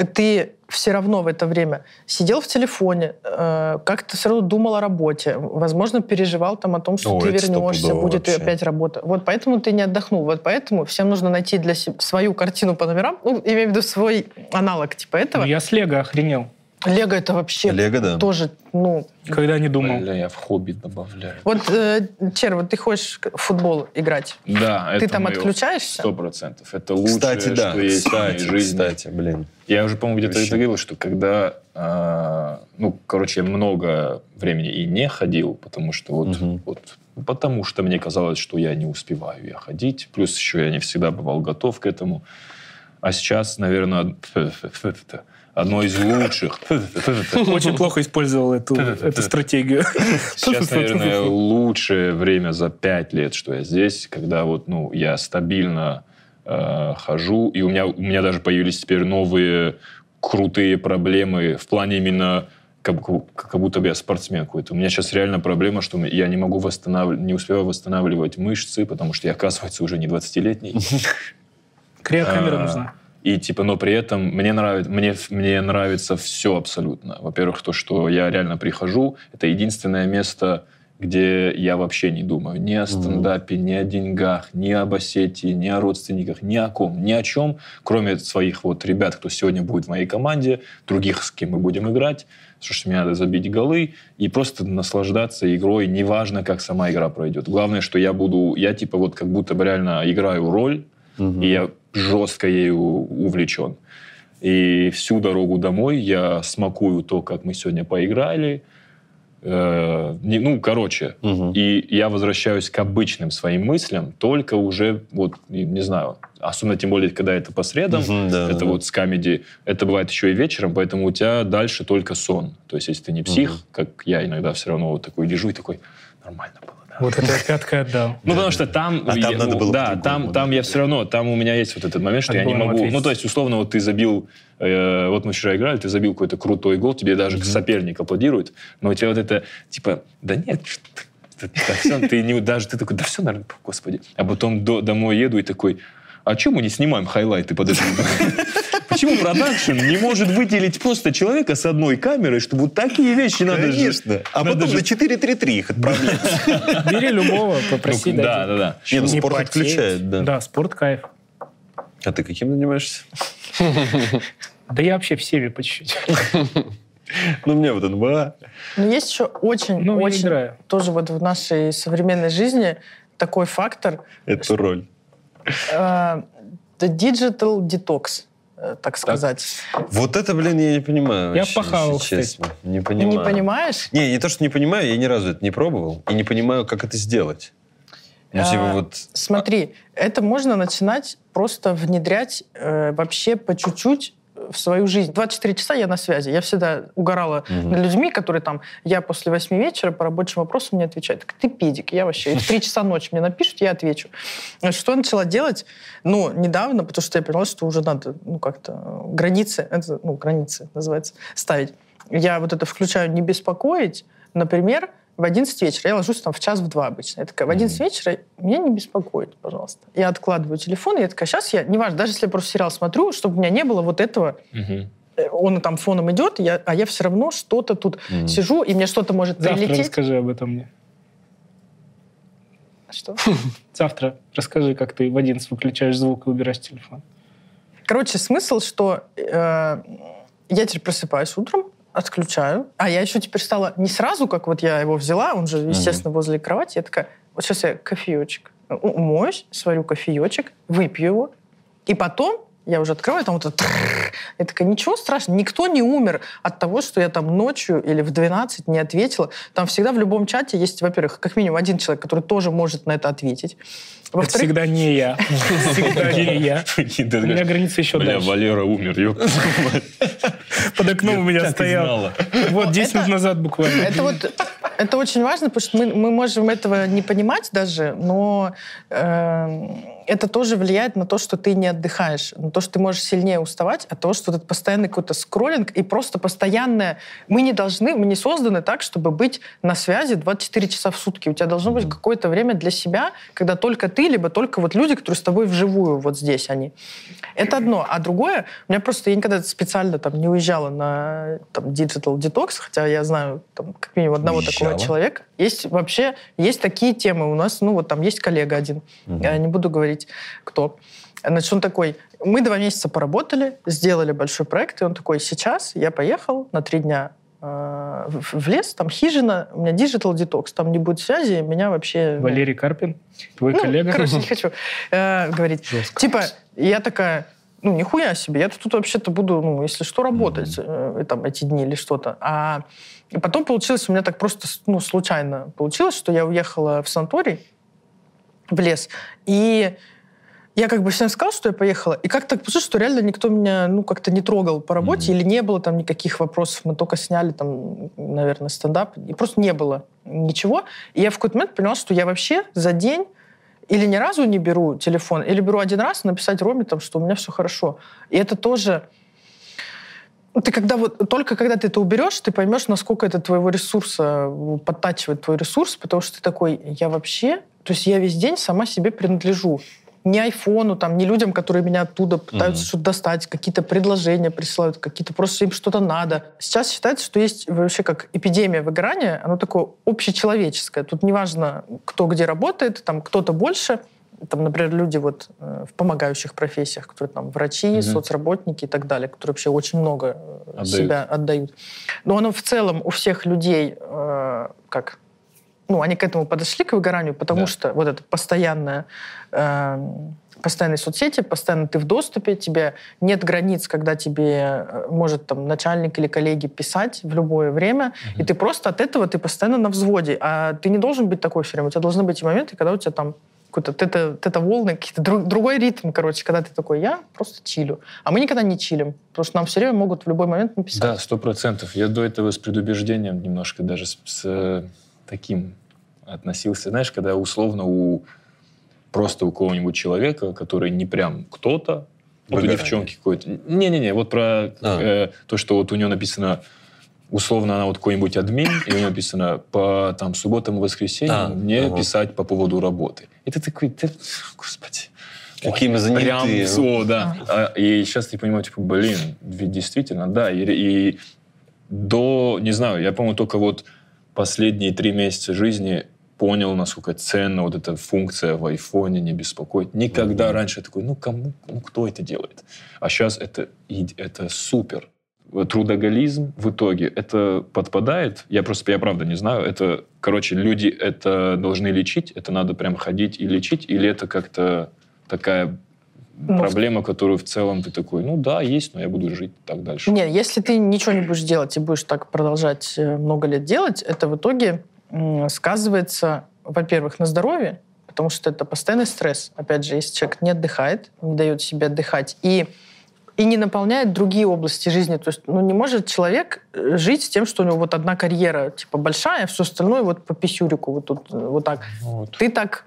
ты все равно в это время сидел в телефоне, э, как-то все равно думал о работе, возможно, переживал там о том, что О, ты вернешься, будет вообще. опять работа. Вот поэтому ты не отдохнул. Вот поэтому всем нужно найти для себя свою картину по номерам, ну, имею в виду свой аналог типа этого. Ну, я с Лего охренел. Лего это вообще Лего, да. тоже, ну... Когда не думал. Бля, я в хобби добавляю. Вот, э, Чер, вот ты хочешь в футбол играть, Да, ты это там отключаешься? Сто процентов. Это лучшее, Кстати, да. что есть в Кстати, жизни. кстати, блин. Я уже, по-моему, где-то это говорил, что когда, а, ну, короче, я много времени и не ходил, потому что вот, Мгм. вот, потому что мне казалось, что я не успеваю я ходить, плюс еще я не всегда бывал готов к этому. А сейчас, наверное, <laughs> одно из лучших. <laughs> Очень плохо использовал эту, эту стратегию. <laughs> Сейчас, наверное, лучшее время за пять лет, что я здесь, когда вот, ну, я стабильно э, хожу, и у меня, у меня даже появились теперь новые крутые проблемы в плане именно как, как будто бы я спортсмен какой-то. У меня сейчас реально проблема, что я не могу восстанавливать, не успеваю восстанавливать мышцы, потому что я, оказывается, уже не 20-летний. Криокамера А, нужна. И типа, но при этом мне нравится, мне, мне нравится все абсолютно. Во-первых, то, что я реально прихожу, это единственное место, где я вообще не думаю ни о стендапе, ни о деньгах, ни об Осетии, ни о родственниках, ни о ком, ни о чем, кроме своих вот ребят, кто сегодня будет в моей команде, других, с кем мы будем играть, потому что мне надо забить голы и просто наслаждаться игрой, неважно, как сама игра пройдет. Главное, что я буду, я типа вот как будто бы реально играю роль, и я жестко ею увлечен. И всю дорогу домой я смакую то, как мы сегодня поиграли. Э, не- ну, короче, Мгм. и я возвращаюсь к обычным своим мыслям, только уже, вот, не знаю, особенно тем более, когда это по средам, да, это да, вот с камеди, это бывает еще и вечером, поэтому у тебя дальше только сон. То есть, если ты не псих, Мгм. как я иногда все равно вот такой лежу и такой, нормально было? Вот это я пяткой отдал. Ну, потому что там... А там надо было Да, там, там я все равно... Там у меня есть вот этот момент, что я не могу... Ну, то есть, условно, вот ты забил... э, вот мы вчера играли, ты забил какой-то крутой гол, тебе даже соперник аплодирует, но у тебя вот это, типа, да нет, да, всё, ты не, даже ты такой, да все, наверное, господи. А потом до- домой еду и такой, а чем мы не снимаем хайлайты под это? Почему продакшн не может выделить просто человека с одной камерой, чтобы вот такие вещи надо же- Конечно. А надо потом же- на 4-3-3 их отправлять. Бери любого, попроси, Ну, да, да, да. Не, ну Не спорт потеть. отключает, да. Да, спорт кайф. А ты каким занимаешься? Да я вообще всеми по чуть-чуть. Ну, мне вот НБА. Но есть еще очень, Ну, очень тоже вот в нашей современной жизни такой фактор Эту роль. Э, digital detox, э, так сказать. Вот это, блин, я не понимаю. Я вообще, похавал, если честно. Не понимаю. не понимаешь? Не, не то, что не понимаю, я ни разу это не пробовал. И не понимаю, как это сделать. Ну, типа А, вот... Смотри, это можно начинать просто внедрять э, вообще по чуть-чуть в свою жизнь. 24 часа я на связи. Я всегда угорала Мгм. над людьми, которые там, я после 8 вечера по рабочим вопросам мне отвечают. Так ты педик, я вообще. И в 3 <laughs> часа ночи мне напишут, я отвечу. Что я начала делать? Ну, недавно, потому что я поняла, что уже надо, ну, как-то э, границы, это, ну, границы называется, ставить. Я вот это включаю «не беспокоить», например, в 11 вечера. Я ложусь там в час, в два обычно. Я такая, в 11 вечера меня не беспокоит, пожалуйста. Я откладываю телефон, и я такая, сейчас я, неважно, даже если я просто сериал смотрю, чтобы у меня не было вот этого, э, он там фоном идет, я, а я все равно что-то тут Мгм. сижу, и мне что-то может Завтра прилететь. расскажи об этом мне. Что? <laughs> Завтра расскажи, как ты в 11 выключаешь звук и убираешь телефон. Короче, смысл, что э, я теперь просыпаюсь утром, отключаю, а я еще теперь стала не сразу, как вот я его взяла, он же, естественно, возле кровати, я такая, вот сейчас я кофеечек умоюсь, сварю кофеечек, выпью его, и потом я уже открываю, там вот это... трррр. Я такая, ничего страшного, никто не умер от того, что я там ночью или в 12 не ответила. Там всегда в любом чате есть, во-первых, как минимум один человек, который тоже может на это ответить. Это Во-вторых, всегда не я. <laughs> Всегда не я. <laughs> У меня граница еще Бля, дальше. Валера умер. Под окном у меня Так стоял. Вот 10 минут назад буквально. Это вот это очень важно, потому что мы, мы можем этого не понимать даже, но э, это тоже влияет на то, что ты не отдыхаешь, на то, что ты можешь сильнее уставать, от того, что этот постоянный какой-то скроллинг и просто постоянное... Мы не должны, мы не созданы так, чтобы быть на связи 24 часа в сутки. У тебя должно быть какое-то время для себя, когда только ты, либо только вот люди, которые с тобой вживую вот здесь они. Это одно. А другое, у меня просто, я никогда специально там не уезжала на там, digital detox, хотя я знаю там, как минимум одного такого Уезжала? человека. Есть вообще, есть такие темы у нас, ну вот там есть коллега один, я не буду говорить, кто. Значит, он такой, мы два месяца поработали, сделали большой проект, и он такой, сейчас я поехал на три дня э, в лес, там хижина, у меня digital detox, там не будет связи, меня вообще... Валерий Карпин, твой ну, коллега. короче, не хочу э, говорить. Типа, я такая, ну, нихуя себе, я тут вообще-то буду, ну, если что, работать э, там эти дни или что-то. А и потом получилось, у меня так просто, ну, случайно получилось, что я уехала в санаторий, в лес, и я как бы всем сказала, что я поехала, и как так получилось, что реально никто меня, ну, как-то не трогал по работе, или не было там никаких вопросов, мы только сняли там, наверное, стендап, и просто не было ничего. И я в какой-то момент поняла, что я вообще за день или ни разу не беру телефон, или беру один раз написать Роме, там, что у меня все хорошо. И это тоже... Ну, Ты когда вот, только когда ты это уберешь, ты поймешь, насколько это твоего ресурса э, подтачивает твой ресурс, потому что ты такой, я вообще, то есть я весь день сама себе принадлежу. Не айфону, там, не людям, которые меня оттуда пытаются Мгм. что-то достать, какие-то предложения присылают, какие-то просто им что-то надо. Сейчас считается, что есть вообще как эпидемия выгорания, оно такое общечеловеческое. Тут неважно, кто где работает, там кто-то больше, там, например, люди вот э, в помогающих профессиях, которые там врачи, Мгм. соцработники и так далее, которые вообще очень много э, Отдают. себя отдают. Но оно в целом у всех людей э, как ну, они к этому подошли, к выгоранию, потому Да. что вот это постоянное, э, постоянные соцсети, постоянно ты в доступе, тебе нет границ, когда тебе э, может там начальник или коллеги писать в любое время, и ты просто от этого ты постоянно на взводе, а ты не должен быть такой все время. У тебя должны быть и моменты, когда у тебя там какой-то тета, тета-волны, какие-то друг- другой ритм, короче, когда ты такой, я просто чилю. А мы никогда не чилим, потому что нам все время могут в любой момент написать. Да, сто процентов. Я до этого с предубеждением немножко даже с, с, э, таким относился, знаешь, когда условно у просто у кого-нибудь человека, который не прям кто-то, вот у девчонки какой-то. Не-не-не, вот про А. э, то, что вот у нее написано условно она вот какой-нибудь админ, и у нее написано по там субботам и воскресеньям А, мне ага. писать по поводу работы. И ты такой, ты, господи. Какие мы Прям занятые. все, да. А, И сейчас ты понимаешь, типа, блин, ведь действительно, да. И, и до, не знаю, я, по-моему, только вот последние три месяца жизни понял, насколько ценна вот эта функция в айфоне не беспокоить. Никогда раньше я такой, ну кому, ну кто это делает? А сейчас это, это супер. Трудоголизм в итоге, это подпадает, я просто, я правда не знаю, это, короче, люди это должны лечить, это надо прям ходить и лечить, или это как-то такая Ну, проблема, которую в целом ты такой, ну да, есть, но я буду жить так дальше. Нет, если ты ничего не будешь делать и будешь так продолжать э, много лет делать, это в итоге сказывается, во-первых, на здоровье, потому что это постоянный стресс. Опять же, если человек не отдыхает, не дает себе отдыхать, и, и не наполняет другие области жизни. То есть ну, не может человек э, жить с тем, что у него вот одна карьера типа большая, а все остальное вот по писюрику вот тут э, вот так. Вот. Ты так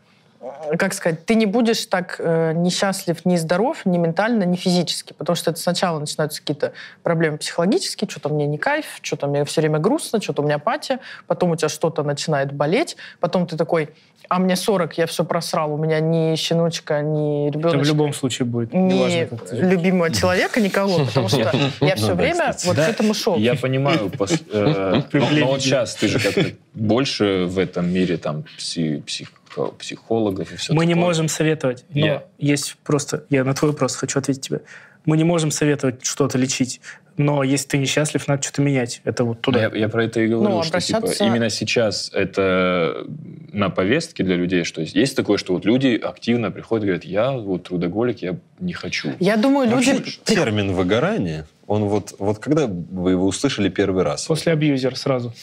как сказать, ты не будешь так э, несчастлив ни здоров, ни ментально, ни физически, потому что это сначала начинаются какие-то проблемы психологические, что-то мне не кайф, что-то мне все время грустно, что-то у меня апатия, потом у тебя что-то начинает болеть, потом ты такой, а мне 40, я все просрал, у меня ни щеночка, ни Это в ребеночка, любом случае будет. ни Неважно, как ты живешь. любимого человека, никого, потому что я все да, время вот к этому шел. Я понимаю, э, <laughs> но, вот сейчас ты же как-то больше в этом мире там пси- психо- психологов и все Мы не такое. можем советовать. Но Я- есть просто... Я на твой вопрос хочу ответить тебе. Мы не можем советовать что-то лечить. Но если ты несчастлив, надо что-то менять. Это вот туда. Я, я про это и говорю, Ну, что типа, обращаться- именно сейчас это на повестке для людей, что есть, есть такое, что вот люди активно приходят и говорят, я вот трудоголик, я не хочу. Я думаю, люди... Вообще, термин выгорание, он вот, вот когда вы его услышали первый раз? После абьюзер сразу.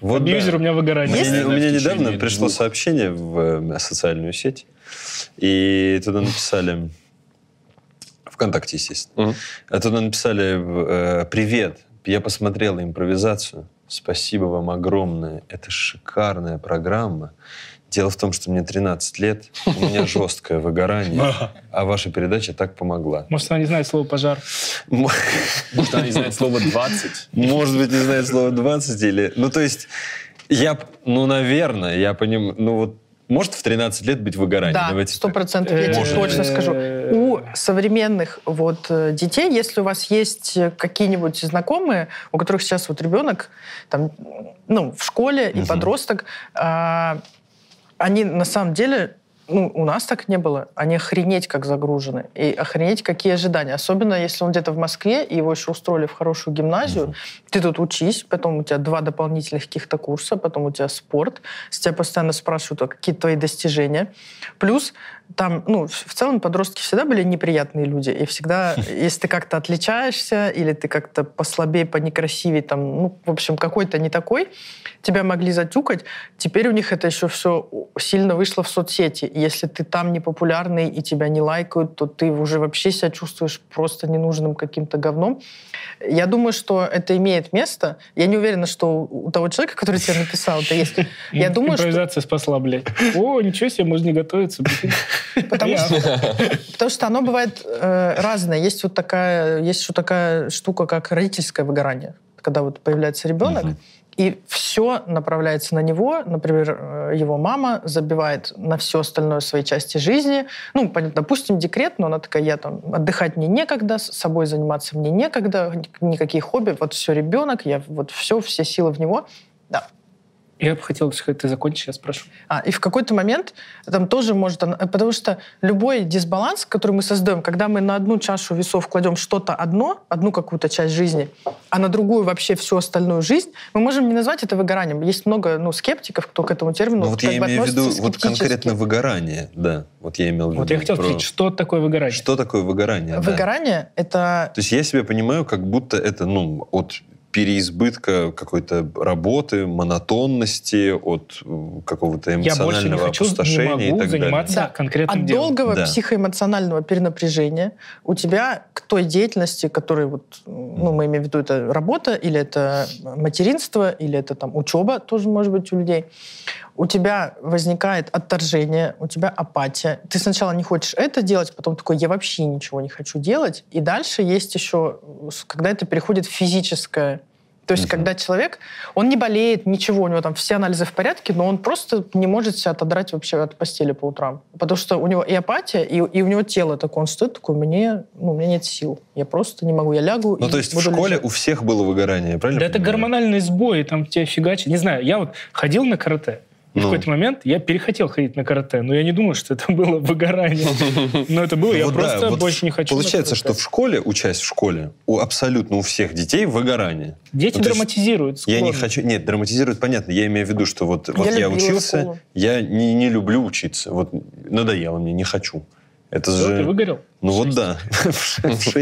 Вот абьюзер да. у меня выгорание. Мне- Есть? у меня недавно пришло двух. сообщение в э, социальную сеть, и туда написали... ВКонтакте, естественно. А туда написали э, «Привет, я посмотрела импровизацию. Спасибо вам огромное. Это шикарная программа. Дело в том, что мне 13 лет, у меня <laughs> жесткое выгорание, а ваша передача так помогла». Может, она не знает слово пожар. Может, она не знает слово 20? Может быть, не знает слово 20 или... Ну, то есть, я, ну, наверное, я понимаю, ну, вот, может в 13 лет быть выгорание? Да, сто процентов, я тебе точно скажу. У современных вот э, детей, если у вас есть какие-нибудь знакомые, у которых сейчас вот ребенок там, ну, в школе и подросток, а, они на самом деле ну, у нас так не было. Они охренеть как загружены. И охренеть какие ожидания. Особенно, если он где-то в Москве, и его еще устроили в хорошую гимназию. Ты тут учись, потом у тебя два дополнительных каких-то курса, потом у тебя спорт. С тебя постоянно спрашивают, а какие твои достижения. Плюс там, ну, в целом подростки всегда были неприятные люди. И всегда, <laughs> если ты как-то отличаешься, или ты как-то послабее, понекрасивее, там, ну, в общем, какой-то не такой, тебя могли затюкать. Теперь у них это еще все сильно вышло в соцсети. Если ты там не популярный и тебя не лайкают, то ты уже вообще себя чувствуешь просто ненужным каким-то говном. Я думаю, что это имеет место. Я не уверена, что у того человека, который тебе написал, это есть. <laughs> Я думаю, что Импровизация спасла, блядь. О, ничего себе, можно не готовиться. Потому что, потому что оно бывает э, разное. Есть вот такая, есть еще такая штука, как родительское выгорание. Когда вот появляется ребенок, Мгм. и все направляется на него. Например, э, его мама забивает на все остальное своей части жизни. Ну, понятно, допустим, декрет, но она такая, я там, отдыхать мне некогда, с собой заниматься мне некогда, ни- никакие хобби, вот все ребенок, я вот все, все силы в него. Да, Я бы хотел, сказать, ты закончишь, я спрошу. а, и в какой-то момент там тоже может... она- Потому что любой дисбаланс, который мы создаем, когда мы на одну чашу весов кладем что-то одно, одну какую-то часть жизни, а на другую вообще всю остальную жизнь, мы можем не назвать это выгоранием. Есть много ну, скептиков, кто к этому термину Ну, вот как я бы имею в виду вот конкретно выгорание, да. Вот я имел в виду. Вот я хотел про- спросить, что такое выгорание? Что такое выгорание? да. Выгорание — это... То есть я себя понимаю, как будто это, ну, от переизбытка какой-то работы, монотонности, от э, какого-то Я больше не эмоционального хочу, не опустошения и могу так далее. заниматься Да. конкретным От делом. долгого Да. психоэмоционального перенапряжения у тебя к той деятельности, которая вот, ну, мы имеем в виду, это работа, или это материнство, или это там учеба, тоже может быть у людей, у тебя возникает отторжение, у тебя апатия. Ты сначала не хочешь это делать, потом такой, я вообще ничего не хочу делать. И дальше есть еще, когда это переходит в физическое. То есть, когда человек, он не болеет, ничего, у него там все анализы в порядке, но он просто не может себя отодрать вообще от постели по утрам. Потому что у него и апатия, и, и у него тело такое, он стоит такой, мне, ну, у меня нет сил. Я просто не могу, я лягу Ну, и то есть в школе лежать. у всех было выгорание, правильно? Да это гормональный сбой, там тебя фигачит. Не знаю, я вот ходил на карате, и в Ну. какой-то момент я перехотел ходить на карате, но я не думал, что это <laughs> было выгорание. <laughs> Но это было, я да, просто больше не хочу Получается, что в школе, учась в школе, у абсолютно у всех детей выгорание. Дети Ну, драматизируют. Я не хочу... Нет, драматизируют, понятно. Я имею в виду, что вот, я, учился, я не, не люблю учиться. Вот надоело мне, не хочу. Это Всё, же... Ты выгорел? Ну вот да. <laughs>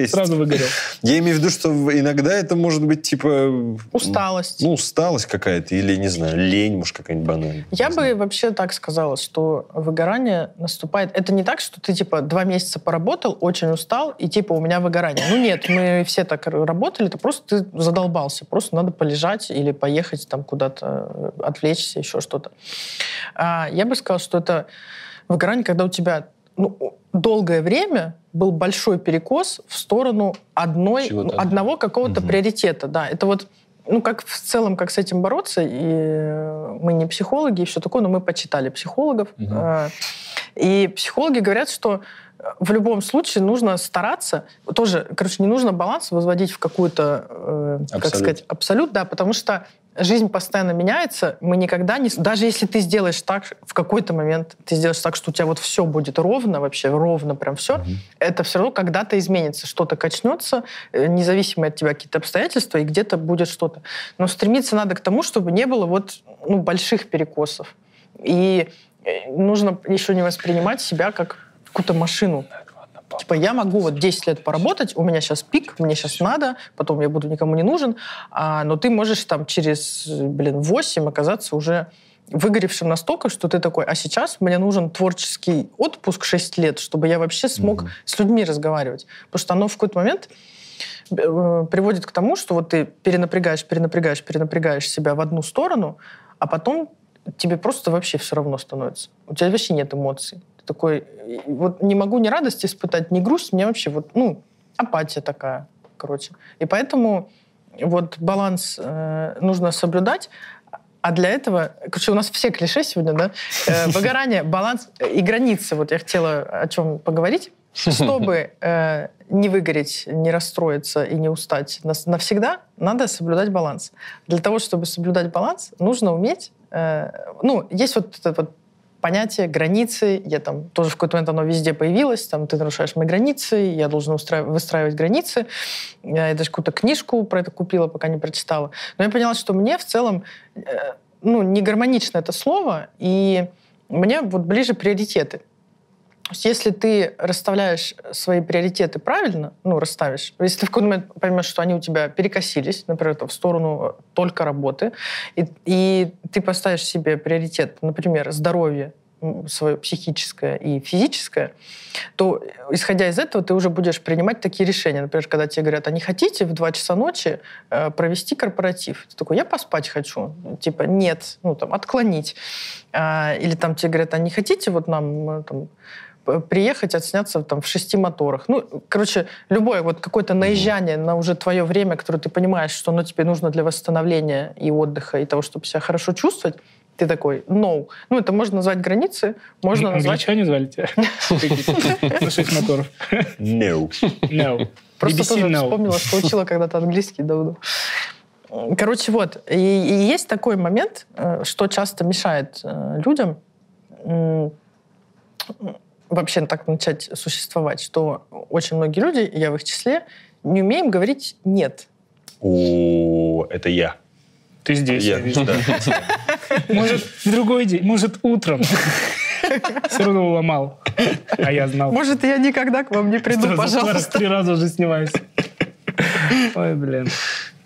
Сразу выгорел. Я имею в виду, что иногда это может быть типа... Усталость. Ну, усталость какая-то или, не знаю, лень, может, какая-нибудь банальная. Я бы знаю. вообще так сказала, что выгорание наступает. Это не так, что ты типа два месяца поработал, очень устал, и типа у меня выгорание. Ну нет, мы все так работали, это просто ты задолбался. Просто надо полежать или поехать там куда-то, э, отвлечься, еще что-то. А, я бы сказала, что это выгорание, когда у тебя ну, долгое время был большой перекос в сторону одной, ну, одного какого-то Мгм. приоритета. Да, это вот ну, как в целом, как с этим бороться, и мы не психологи и все такое, но мы почитали психологов. Э, И психологи говорят, что э, в любом случае нужно стараться, тоже, короче, не нужно баланс возводить в какую-то, э, как сказать, абсолют, да, потому что жизнь постоянно меняется, мы никогда не... Даже если ты сделаешь так, в какой-то момент ты сделаешь так, что у тебя вот все будет ровно, вообще ровно прям все, это все равно когда-то изменится, что-то качнется, э, независимо от тебя какие-то обстоятельства, и где-то будет что-то. Но стремиться надо к тому, чтобы не было вот ну, больших перекосов. И э, нужно еще не воспринимать себя как какую-то машину. Типа, я могу вот 10 лет поработать, у меня сейчас пик, мне сейчас надо, потом я буду никому не нужен, а, но ты можешь там через, блин, 8 оказаться уже выгоревшим настолько, что ты такой, а сейчас мне нужен творческий отпуск 6 лет, чтобы я вообще смог с людьми разговаривать. Потому что оно в какой-то момент э, приводит к тому, что вот ты перенапрягаешь, перенапрягаешь, перенапрягаешь себя в одну сторону, а потом тебе просто вообще все равно становится. У тебя вообще нет эмоций. Такой, вот не могу ни радости испытать, ни грусть, мне вообще вот, ну, апатия такая, короче. И поэтому вот баланс э, нужно соблюдать, а для этого, короче, у нас все клише сегодня, да? Э, <laughs> выгорание, баланс и границы. Вот я хотела о чем поговорить. Чтобы э, не выгореть, не расстроиться и не устать нас- навсегда, надо соблюдать баланс. Для того, чтобы соблюдать баланс, нужно уметь... э, ну, есть вот это вот понятие границы. Я там тоже в какой-то момент оно везде появилось. Там ты нарушаешь мои границы, я должна устраив- выстраивать границы. Я даже какую-то книжку про это купила, пока не прочитала. Но я поняла, что мне в целом э, ну, не гармонично это слово, и мне вот ближе приоритеты. Если ты расставляешь свои приоритеты правильно, ну, расставишь, если ты в какой-то момент поймешь, что они у тебя перекосились, например, в сторону только работы, и, и ты поставишь себе приоритет, например, здоровье свое психическое и физическое, то, исходя из этого, ты уже будешь принимать такие решения. Например, когда тебе говорят, а не хотите в 2 часа ночи э, провести корпоратив? Ты такой, я поспать хочу. Типа, нет, ну, там, отклонить. А, или там тебе говорят, а не хотите вот нам э, там, приехать, отсняться там в шести моторах. Ну, короче, любое вот какое-то наезжание на уже твое время, которое ты понимаешь, что оно тебе нужно для восстановления и отдыха, и того, чтобы себя хорошо чувствовать, ты такой, no. Ну, это можно назвать границы, можно назвать... Англичане звали тебя? <laughs> На шесть моторов. No. No. Просто тоже вспомнила, что учила когда-то английский давно. Короче, вот. И, и есть такой момент, э, что часто мешает э, людям вообще так начать существовать, что очень многие люди, я в их числе, не умеем говорить «нет». О, это я. Ты здесь, я Я, да. <laughs> Может, в другой день, может, утром. <laughs> Все равно уломал. А я знал. Может, я никогда к вам не приду, Что пожалуйста. <laughs> Три раза уже снимаюсь. Ой, блин.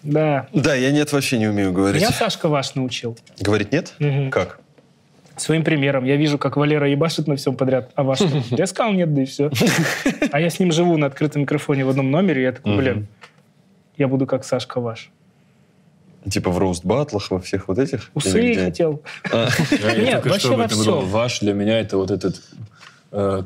Да. Да, я нет, вообще не умею говорить. Меня Сашка ваш научил. Говорить нет? Мгм. Как? Своим примером. Я вижу, как Валера ебашит на всем подряд. А что? Я сказал нет, да и все. <laughs> А я с ним живу на открытом микрофоне в одном номере, и я такой, блин, я буду как Сашка ваш. Типа в роуст-батлах, во всех вот этих? Усы хотел. А, <laughs> Нет, вообще во всем. Ваш для меня это вот этот, э,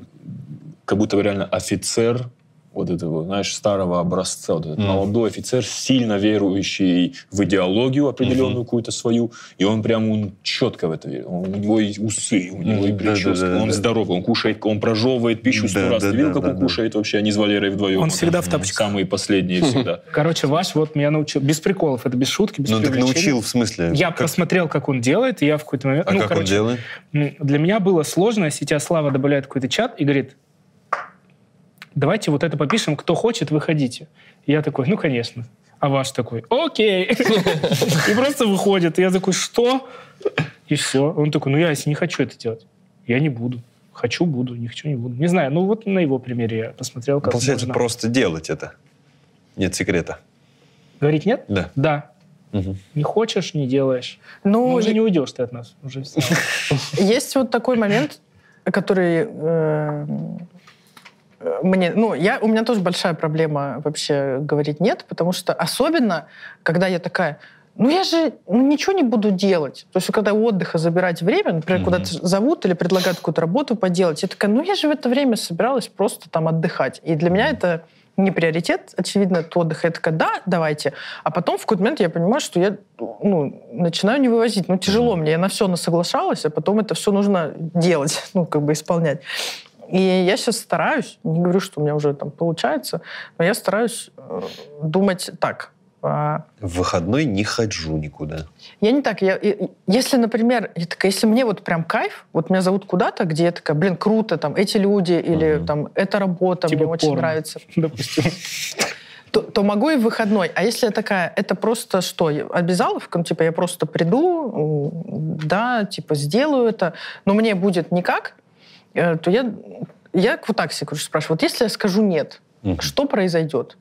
как будто бы реально офицер вот этого, знаешь, старого образца. Вот этот Мгм. молодой офицер, сильно верующий в идеологию определенную какую-то свою, и он прям он четко в это верит. Он- у него и усы, у него и Мгм. Да, да, прическа, да, он да. здоровый, он кушает, он прожевывает пищу сто Да, раз. да, Ты видел, да, как да, он да. кушает вообще? Они с Валерой вдвоем. Он Вот всегда в тапочках. Самые последние всегда. Короче, ваш вот меня научил. Без приколов, это без шутки, без Ну, так научил, в смысле? Я Как- посмотрел, как он делает, и я в какой-то момент... А ну, как он короче, делает? м, Для меня было сложно, если тебя Слава добавляет какой-то чат и говорит, давайте вот это попишем, кто хочет, выходите. И я такой, ну, конечно. А ваш такой, окей. <laughs> И просто выходит. И я такой, что? И все. Он такой, ну, я если не хочу это делать, я не буду. Хочу, буду, не хочу, не буду. Не знаю, ну вот на его примере я посмотрел, как Получается, можно. просто делать это. Нет секрета. Говорить нет? Да. Да. Мгм. Не хочешь, не делаешь. Ну, Ну, уже е- не уйдешь ты от нас. Уже. <laughs> Есть вот такой момент, который э, мне, ну, я, у меня тоже большая проблема вообще говорить нет, потому что особенно, когда я такая, ну я же ну, ничего не буду делать. То есть когда у отдыха забирать время, например, Мгм. куда-то зовут или предлагают какую-то работу поделать, я такая, ну я же в это время собиралась просто там отдыхать. И для меня это не приоритет, очевидно, от отдыха. Я такая, да, давайте. А потом в какой-то момент я понимаю, что я ну, начинаю не вывозить. Ну, тяжело мне. Я на все насоглашалась, а потом это все нужно делать, <laughs> ну, как бы исполнять. И я сейчас стараюсь, не говорю, что у меня уже там получается, но я стараюсь э, думать так. а, В выходной не хожу никуда. я не так. Я, если, например, я такая, если мне вот прям кайф, вот меня зовут куда-то, где я такая, блин, круто, там, эти люди или Мгм. там, эта работа Типа мне очень порно. нравится, <laughs> Допустим. то, то могу и в выходной. А если я такая, это просто что, я- обязаловка? Ну, типа, я просто приду, да, типа, сделаю это, но мне будет никак, то я, я себе короче, спрашиваю, вот если я скажу нет, Мгм. что произойдет?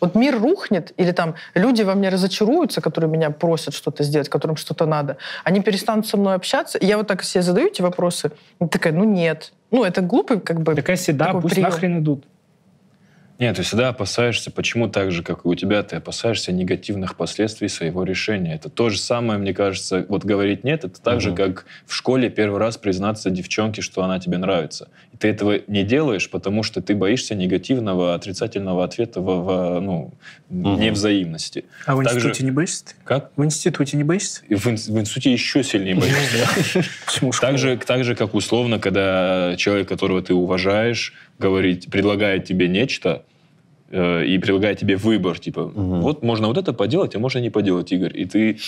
Вот мир рухнет, или там люди во мне разочаруются, которые меня просят что-то сделать, которым что-то надо, они перестанут со мной общаться. И я вот так себе задаю эти вопросы, и такая, ну нет. Ну, это глупый как бы... Такая седа, такой пусть прием. нахрен идут. Нет, ты всегда опасаешься, почему так же, как и у тебя, ты опасаешься негативных последствий своего решения. Это то же самое, мне кажется, вот говорить «нет», это так же, Мгм. как в школе первый раз признаться девчонке, что она тебе нравится. И ты этого не делаешь, потому что ты боишься негативного, отрицательного ответа во, во, ну, Мгм. невзаимности. А в же- институте не боишься ты? Как? В институте не боишься? И в, ин- в институте еще сильнее боишься. <laughs> Почему Так же, так же, как условно, когда человек, которого ты уважаешь, говорит, предлагает тебе нечто, э, и предлагает тебе выбор, типа, Мгм. вот можно вот это поделать, а можно не поделать, Игорь. И ты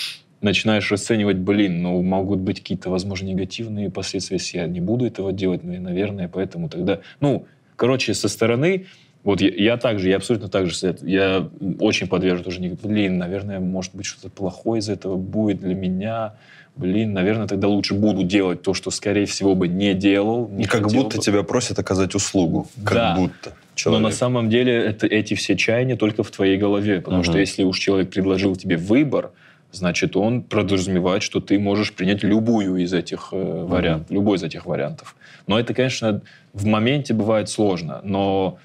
начинаешь расценивать, блин, ну, могут быть какие-то, возможно, негативные последствия, если я не буду этого делать, ну, и, наверное, поэтому тогда... Ну, короче, со стороны, вот я, я также, я абсолютно так же, я очень подвержен тоже, блин, наверное, может быть, что-то плохое из этого будет для меня, блин, наверное, тогда лучше буду делать то, что, скорее всего, бы не делал. Не как будто бы. тебя просят оказать услугу. Как Да. будто. Но на человек. самом деле это, эти все чаяния только в твоей голове. Потому Мгм. что если уж человек предложил тебе выбор, значит, он подразумевает, что ты можешь принять любую из этих э, вариантов, любой из этих вариантов. Но это, конечно, в моменте бывает сложно. Но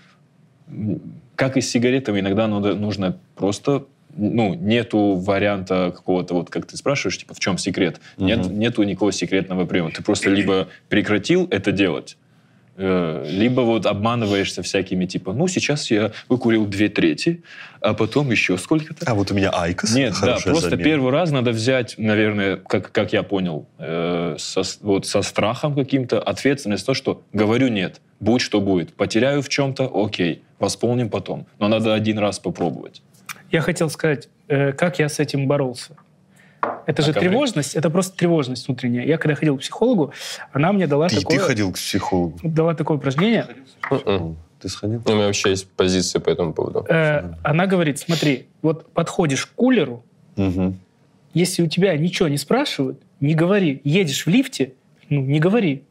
как и с сигаретами, иногда надо, нужно просто ну, нету варианта какого-то, вот как ты спрашиваешь, типа, в чем секрет? Нет, Мгм. нету никакого секретного приема. Ты просто либо прекратил это делать, либо вот обманываешься всякими, типа, ну, сейчас я выкурил две трети, а потом еще сколько-то. А вот у меня IQOS. Нет, да, просто замена. первый раз надо взять, наверное, как, как я понял, э, со, вот со страхом каким-то, ответственность, то, что говорю нет, будь что будет. Потеряю в чем-то, окей, восполним потом. Но надо один раз попробовать. Я хотел сказать, э, как я с этим боролся. Это же А же? тревожность, это просто тревожность внутренняя. Я когда ходил к психологу, она мне дала Ты, такое, ты ходил к психологу? дала такое упражнение. М-м. Ты сходил? У меня вообще есть позиция по этому поводу. Э, она говорит, смотри, вот подходишь к кулеру, Мгм. если у тебя ничего не спрашивают, не говори. Едешь в лифте, ну, не говори.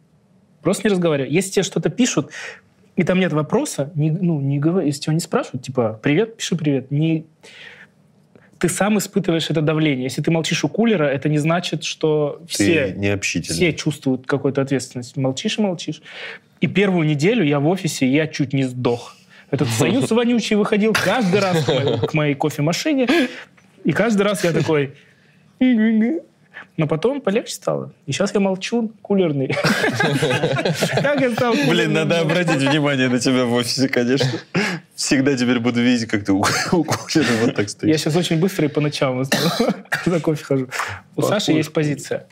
Просто не разговаривай. Если тебе что-то пишут, и там нет вопроса, не, ну, не говори. Если тебя не спрашивают, типа, привет, пиши привет. Не... ты сам испытываешь это давление. Если ты молчишь у кулера, это не значит, что все, необщительный. все чувствуют какую-то ответственность. Молчишь и молчишь. И первую неделю я в офисе, я чуть не сдох. Этот союз вонючий выходил каждый раз к моей, к моей кофемашине, и каждый раз я такой... Но потом полегче стало. И сейчас я молчу, кулерный. <laughs> Как я стал Блин, надо обратить внимание на тебя в офисе, конечно. Всегда теперь буду видеть, как ты у кулера вот так Я стоишь. сейчас очень быстро и по ночам <laughs> за кофе хожу. У Саши есть позиция.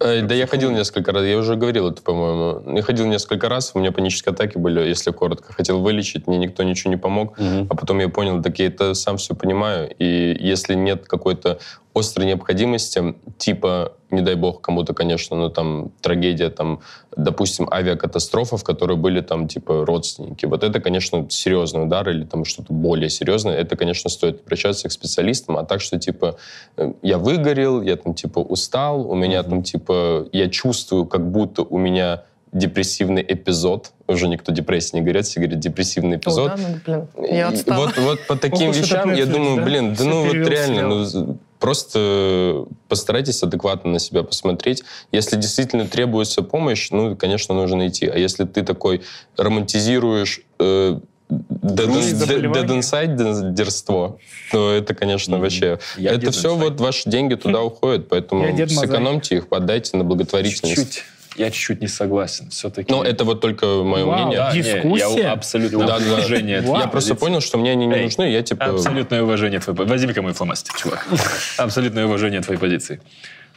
Э, Да я ходил несколько раз, я уже говорил это, по-моему. Я ходил несколько раз, у меня панические атаки были, если коротко. Хотел вылечить, мне никто ничего не помог. А потом я понял, так я это сам все понимаю. И если нет какой-то острой необходимости, типа, не дай бог кому-то, конечно, но там трагедия, там, допустим, авиакатастрофа, в которой были там, типа, родственники. Вот это, конечно, серьезный удар или там что-то более серьезное. Это, конечно, стоит обращаться к специалистам. А так, что, типа, э, я выгорел, я там, типа, устал, у меня там, типа, я чувствую, как будто у меня депрессивный эпизод. Уже никто депрессии не говорит, все говорят депрессивный О, эпизод. да, ну, блин, я отстала. Вот, вот по <laughs> таким этот вещам я думаю, да? блин, да ну вот реально, ну просто постарайтесь адекватно на себя посмотреть. Если действительно требуется помощь, ну, конечно, нужно идти. А если ты такой романтизируешь э, заболевание. дединсайдерство, то это, конечно, вообще... Я это Dead все Inside. вот ваши деньги туда уходят, поэтому сэкономьте их, отдайте на благотворительность. Чуть-чуть. Я чуть-чуть не согласен. Все-таки... Но это вот только мое Вау. мнение. Да, не, Дискуссия? я абсолютно Да, да. уважение. Вау. Я просто понял, что мне они не Эй, нужны, я типа... Абсолютное уважение твоей позиции. Возьми-ка мой фломастер, чувак. <laughs> Абсолютное уважение твоей позиции.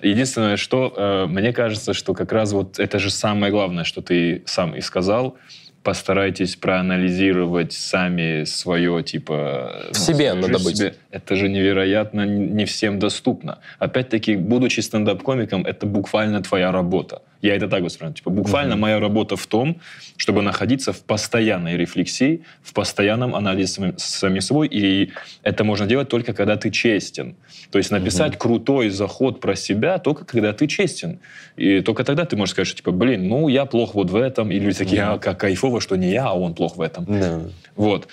Единственное, что э, мне кажется, что как раз вот это же самое главное, что ты сам и сказал. Постарайтесь проанализировать сами свое, типа... В себе ну, надо в быть. себе. Это же невероятно не всем доступно. Опять-таки, будучи стендап-комиком, это буквально твоя работа. Я это так воспринимаю. Типа, буквально моя работа в том, чтобы находиться в постоянной рефлексии, в постоянном анализе самим, самим собой. И это можно делать только когда ты честен. То есть написать крутой заход про себя только когда ты честен. И только тогда ты можешь сказать, что типа, блин, ну я плох вот в этом. Или такие, а как кайфово, что не я, а он плох в этом. Да. Вот.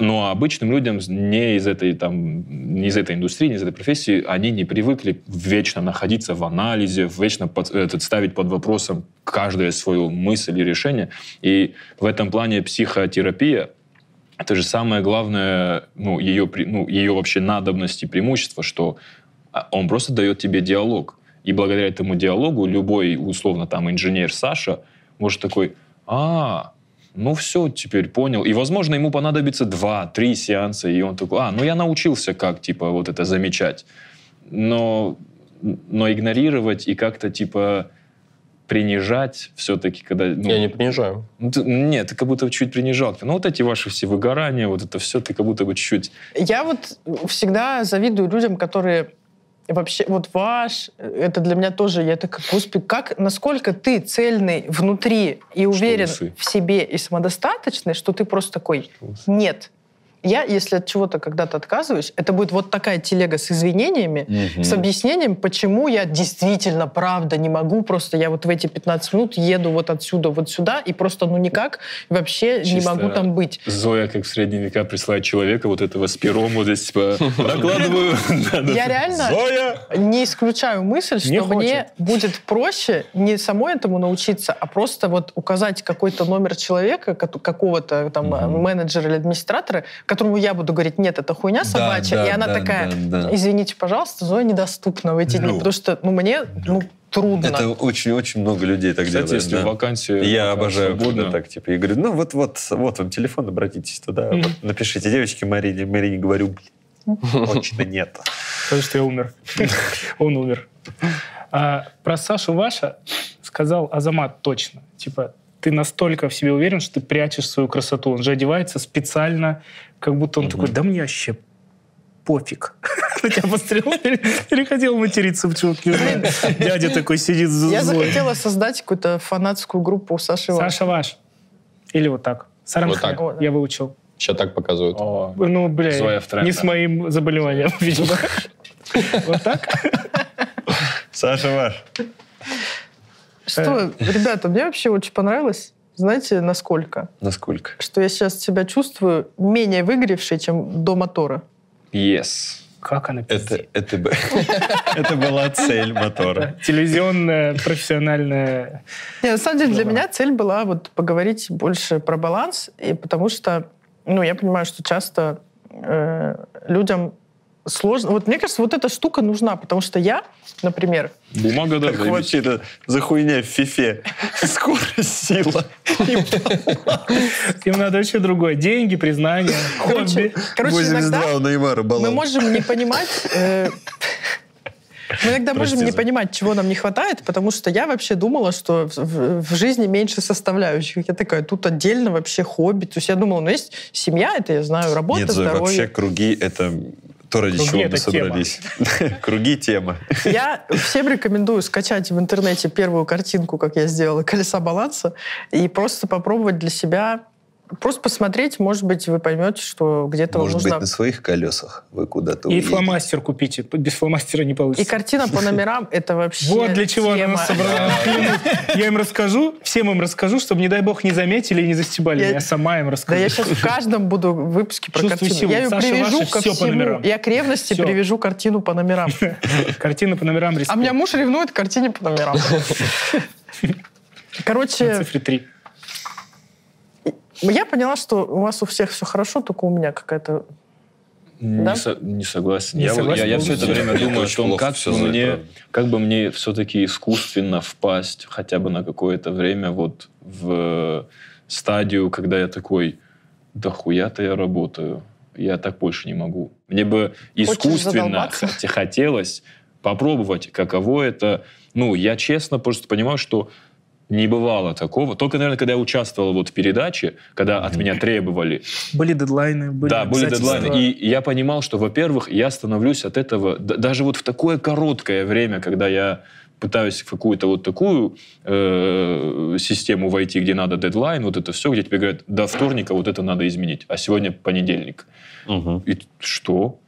Но обычным людям не из этой, там, не из этой индустрии, не из этой профессии, они не привыкли вечно находиться в анализе, вечно под- этот, ставить под вопросом каждую свою мысль и решение. И в этом плане психотерапия это же самое главное, ну, ее, ну, ее вообще надобность и преимущество, что а, он просто дает тебе диалог. И благодаря этому диалогу любой, условно, там, инженер Саша может такой, а, ну все, теперь понял. И, возможно, ему понадобится два-три сеанса, и он такой, а, ну я научился как, типа, вот это замечать. Но, но игнорировать и как-то, типа, принижать все-таки, когда... ну, Я не принижаю. ну, ты- нет, ты как будто чуть принижал. Ну, вот эти ваши все выгорания, вот это все, ты как будто бы чуть-чуть... Я вот всегда завидую людям, которые вообще, вот ваш, это для меня тоже, я так, господи, как, насколько ты цельный внутри и уверен в себе и самодостаточный, что ты просто такой, нет. Я, если от чего-то когда-то отказываюсь, это будет вот такая телега с извинениями, с объяснением, почему я действительно, правда, не могу, просто я вот в эти 15 минут еду вот отсюда вот сюда, и просто, ну, никак вообще не Чисто могу там быть. Зоя, как в средние века, присылает человека вот этого с пером, вот здесь, типа, <laughs> докладываю. <laughs> Я реально не исключаю мысль, что Не мне будет проще не самой этому научиться, а просто вот указать какой-то номер человека, ко- какого-то там менеджера или администратора, которому я буду говорить, нет, это хуйня собачья, да, и она да, такая, да, да. извините, пожалуйста, Зоя недоступна в эти дни, Ну. потому что ну, мне ну, трудно. Это очень-очень много людей так Кстати, делает. если да. вакансия Я пока обожаю, свободна, когда так, типа, я говорю, ну вот, вот, вот вам телефон, обратитесь туда, вот, напишите девочке Марине, Марине говорю, блин, <laughs> точно нет. Потому что я умер. Он умер. А про Сашу Ваша сказал Азамат точно. Типа, ты настолько в себе уверен, что ты прячешь свою красоту. Он же одевается специально, как будто он такой, да мне вообще пофиг. <laughs> На тебя посмотрел, пере- перехотел материться в чутке. Дядя такой сидит Я злой. захотела создать какую-то фанатскую группу у Саши Иванова. Саша Ваш. Или вот так. Саранхэ. Вот так. Я выучил. Сейчас так показывают. О, Ну, бля, не с моим заболеванием, <laughs> видимо. Вот так? Саша ваш. Что, ребята, мне вообще очень понравилось. Знаете, насколько? Насколько? Что я сейчас себя чувствую менее выгоревшей, чем до мотора. Yes. Как она Это, это, <laughs> это была цель мотора. <laughs> Телевизионная, профессиональная... Не, на самом деле для меня цель была вот поговорить больше про баланс, и потому что, ну, я понимаю, что часто э, людям сложно. Вот мне кажется, вот эта штука нужна, потому что я, например, Бумага, да, Так вообще это за хуйня в фифе. Скорость, сила. Им надо вообще другое. Деньги, признание, хобби. короче, иногда 82 у Неймара мы можем не понимать... э, Мы иногда можем Прости не за- понимать, чего нам не хватает, потому что я вообще думала, что в, в- в жизни меньше составляющих. Я такая, тут отдельно вообще хобби. То есть я думала, ну есть семья, это я знаю, работа, Нет, здоровье. вообще круги — это то, ради Круги чего мы собрались. <laughs> Круги — тема. Я всем рекомендую скачать в интернете первую картинку, как я сделала, колеса баланса, и просто попробовать для себя, просто посмотреть, может быть, вы поймете, что где-то Может нужно... быть, на своих колесах вы куда-то И уедете. фломастер купите. Без фломастера не И получится. картина по номерам — это вообще Вот для чего она нас собрала. Я им расскажу, всем им расскажу, чтобы, не дай бог, не заметили и не застебали. Я- сама им Да расскажу. я сейчас в каждом буду выпуске про картину. Я ее Саша привяжу ко всему. номерам. Я к ревности привяжу картину по номерам. <laughs> Картина по номерам А респект. меня муж ревнует к картине по номерам. <laughs> Короче, цифре 3. Я поняла, что у вас у всех все хорошо, только у меня какая-то... Не, Да? со- не согласен. Не я, согласен, я, я все это время думаю о том, как, это, мне, как бы мне все-таки искусственно впасть хотя бы на какое-то время вот в стадию, когда я такой, да хуя-то я работаю, я так больше не могу. Мне бы искусственно хотелось попробовать, каково это. Ну, я честно просто понимаю, что не бывало такого. Только, наверное, когда я участвовал вот в передаче, когда от меня требовали Были дедлайны, были да, были дедлайны. И я понимал, что, во-первых, я становлюсь от этого, даже вот в такое короткое время, когда я пытаюсь в какую-то вот такую э, систему войти, где надо дедлайн, вот это все, где тебе говорят, до вторника вот это надо изменить, а сегодня понедельник. Мгм. И что?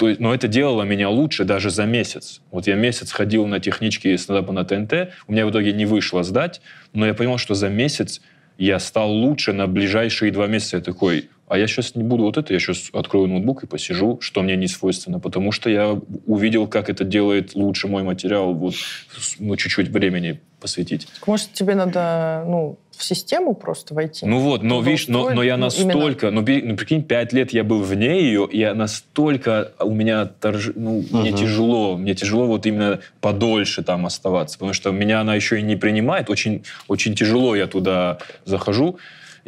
То есть, но это делало меня лучше даже за месяц. Вот я месяц ходил на технички стендапа на ТНТ, у меня в итоге не вышло сдать, но я понял, что за месяц я стал лучше на ближайшие два месяца. Я такой, а я сейчас не буду вот это, я сейчас открою ноутбук и посижу, что мне не свойственно, потому что я увидел, как это делает лучше мой материал, вот, ну, чуть-чуть времени посвятить. Может, тебе надо ну, в систему просто войти? Ну вот, но видишь, но, но я Ну, именно. настолько, ну, би- ну, прикинь, пять лет я был вне ее, и я настолько у меня торж- ну, мне тяжело, мне тяжело вот именно подольше там оставаться, потому что меня она еще и не принимает, очень, очень тяжело я туда захожу,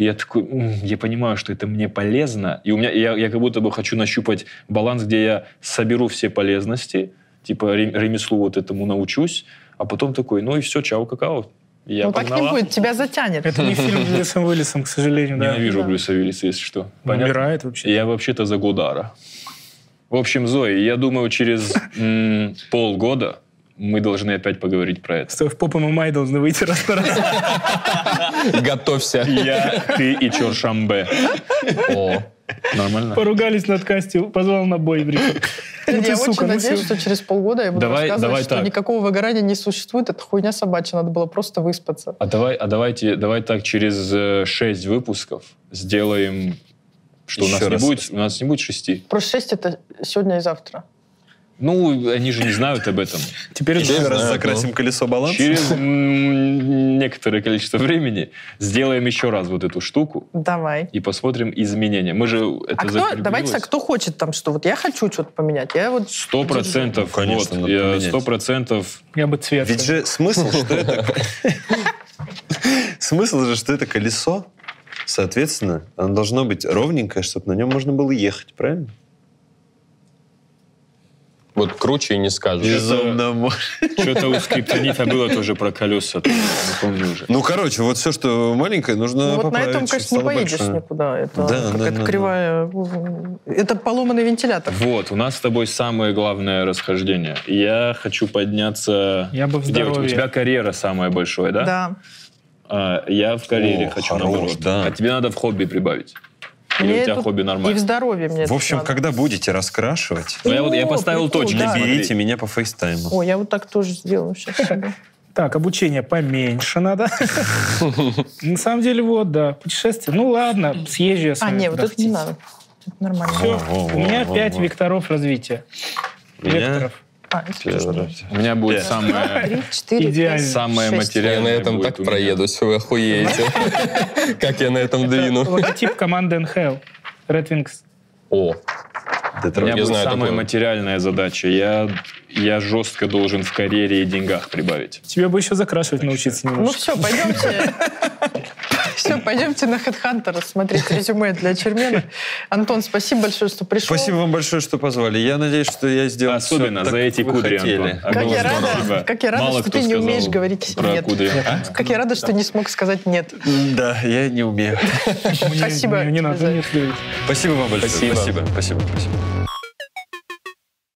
и я такой, «М, я понимаю, что это мне полезно, и у меня, я, я как будто бы хочу нащупать баланс, где я соберу все полезности, типа ре- ремеслу вот этому научусь, а потом такой, ну и все, чао, какао. Я ну так не погнала. будет, тебя затянет. Это не фильм с Брюсом Уиллисом, к сожалению. да. Ненавижу Да. Брюса Уиллиса, если что. Он Умирает вообще. Я вообще-то за Годара. В общем, Зои, я думаю, через м, полгода мы должны опять поговорить про это. Что в Поп ММА должны выйти раз на раз. Готовься. Я, ты и Чоршамбе. О, Нормально? Поругались над Касти, позвал на бой. блин. Ну я ты, очень сука, ну надеюсь, всё. что через полгода я буду Давай- рассказывать, давай что так. никакого выгорания не существует. Это хуйня собачья, надо было просто выспаться. А давай, а давайте, давай так через э, шесть выпусков сделаем, что у нас, не будет, у нас не будет шести. Просто 6 это сегодня и завтра. Ну, они же не знают об этом. Теперь Еще раз закрасим колесо баланса. Через некоторое количество времени сделаем еще раз вот эту штуку Давай. и посмотрим изменения. Мы же это А кто, давайте так, кто хочет там что? Вот я хочу что-то поменять. Я вот Сто процентов, конечно, вот, надо я сто процентов. Я бы цвет. Ведь же смысл, <laughs> что это... <laughs> Смысл же, что это колесо, соответственно, оно должно быть ровненькое, чтобы на нем можно было ехать, правильно? Вот круче и не скажешь. Безумно мо- Что-то у скриптонита было тоже про колеса, не помню уже. Ну, короче, вот все, что маленькое, нужно Ну, вот на этом, конечно, не поедешь большое. никуда. Это Да, да, кривая... Это поломанный вентилятор. Вот, у нас с тобой самое главное расхождение. Я хочу подняться... Я бы в Где у тебя- у здоровье. тебя карьера самая большая, да? Да. А, я в карьере О, хочу хорош, наоборот. да. А тебе надо в хобби прибавить. Или Мне у тебя это- хобби И в нормально? здоровье мне В общем, надо. когда будете раскрашивать, Ну, я, вот, я поставил прикол, точки. да. наберите меня по фейстайму. О, я вот так тоже сделаю сейчас. Так, обучение поменьше надо. <laughs> На самом деле, вот, да, путешествие. Ну ладно, съезжу я с А, вами не, вот это не надо. Это нормально. Все, у меня пять векторов развития. Векторов. А, У меня будет Пять. самое, Три, четыре, Идеально. пять, самое шесть. Я материальное на этом так проедусь, вы охуеете. <laughs> Как я на этом двину. Логотип команды НХЛ. Red Wings. О, У меня будет самая такое. материальная задача. Я, я жестко должен в карьере и деньгах прибавить. Тебе бы еще закрашивать научиться Ну все, пойдемте. <laughs> Все, пойдемте на HeadHunter смотреть резюме для Чермена. Антон, спасибо большое, что пришел. Спасибо вам большое, что позвали. Я надеюсь, что я сделал Особенно за так, эти кудри, хотели. Антон. А Как я рада, как я рада, Мало что кто ты не умеешь говорить про «нет». кудри. Как я рада, что не смог сказать нет. Да, я не умею. <laughs> Спасибо. Спасибо вам большое. Спасибо. Спасибо.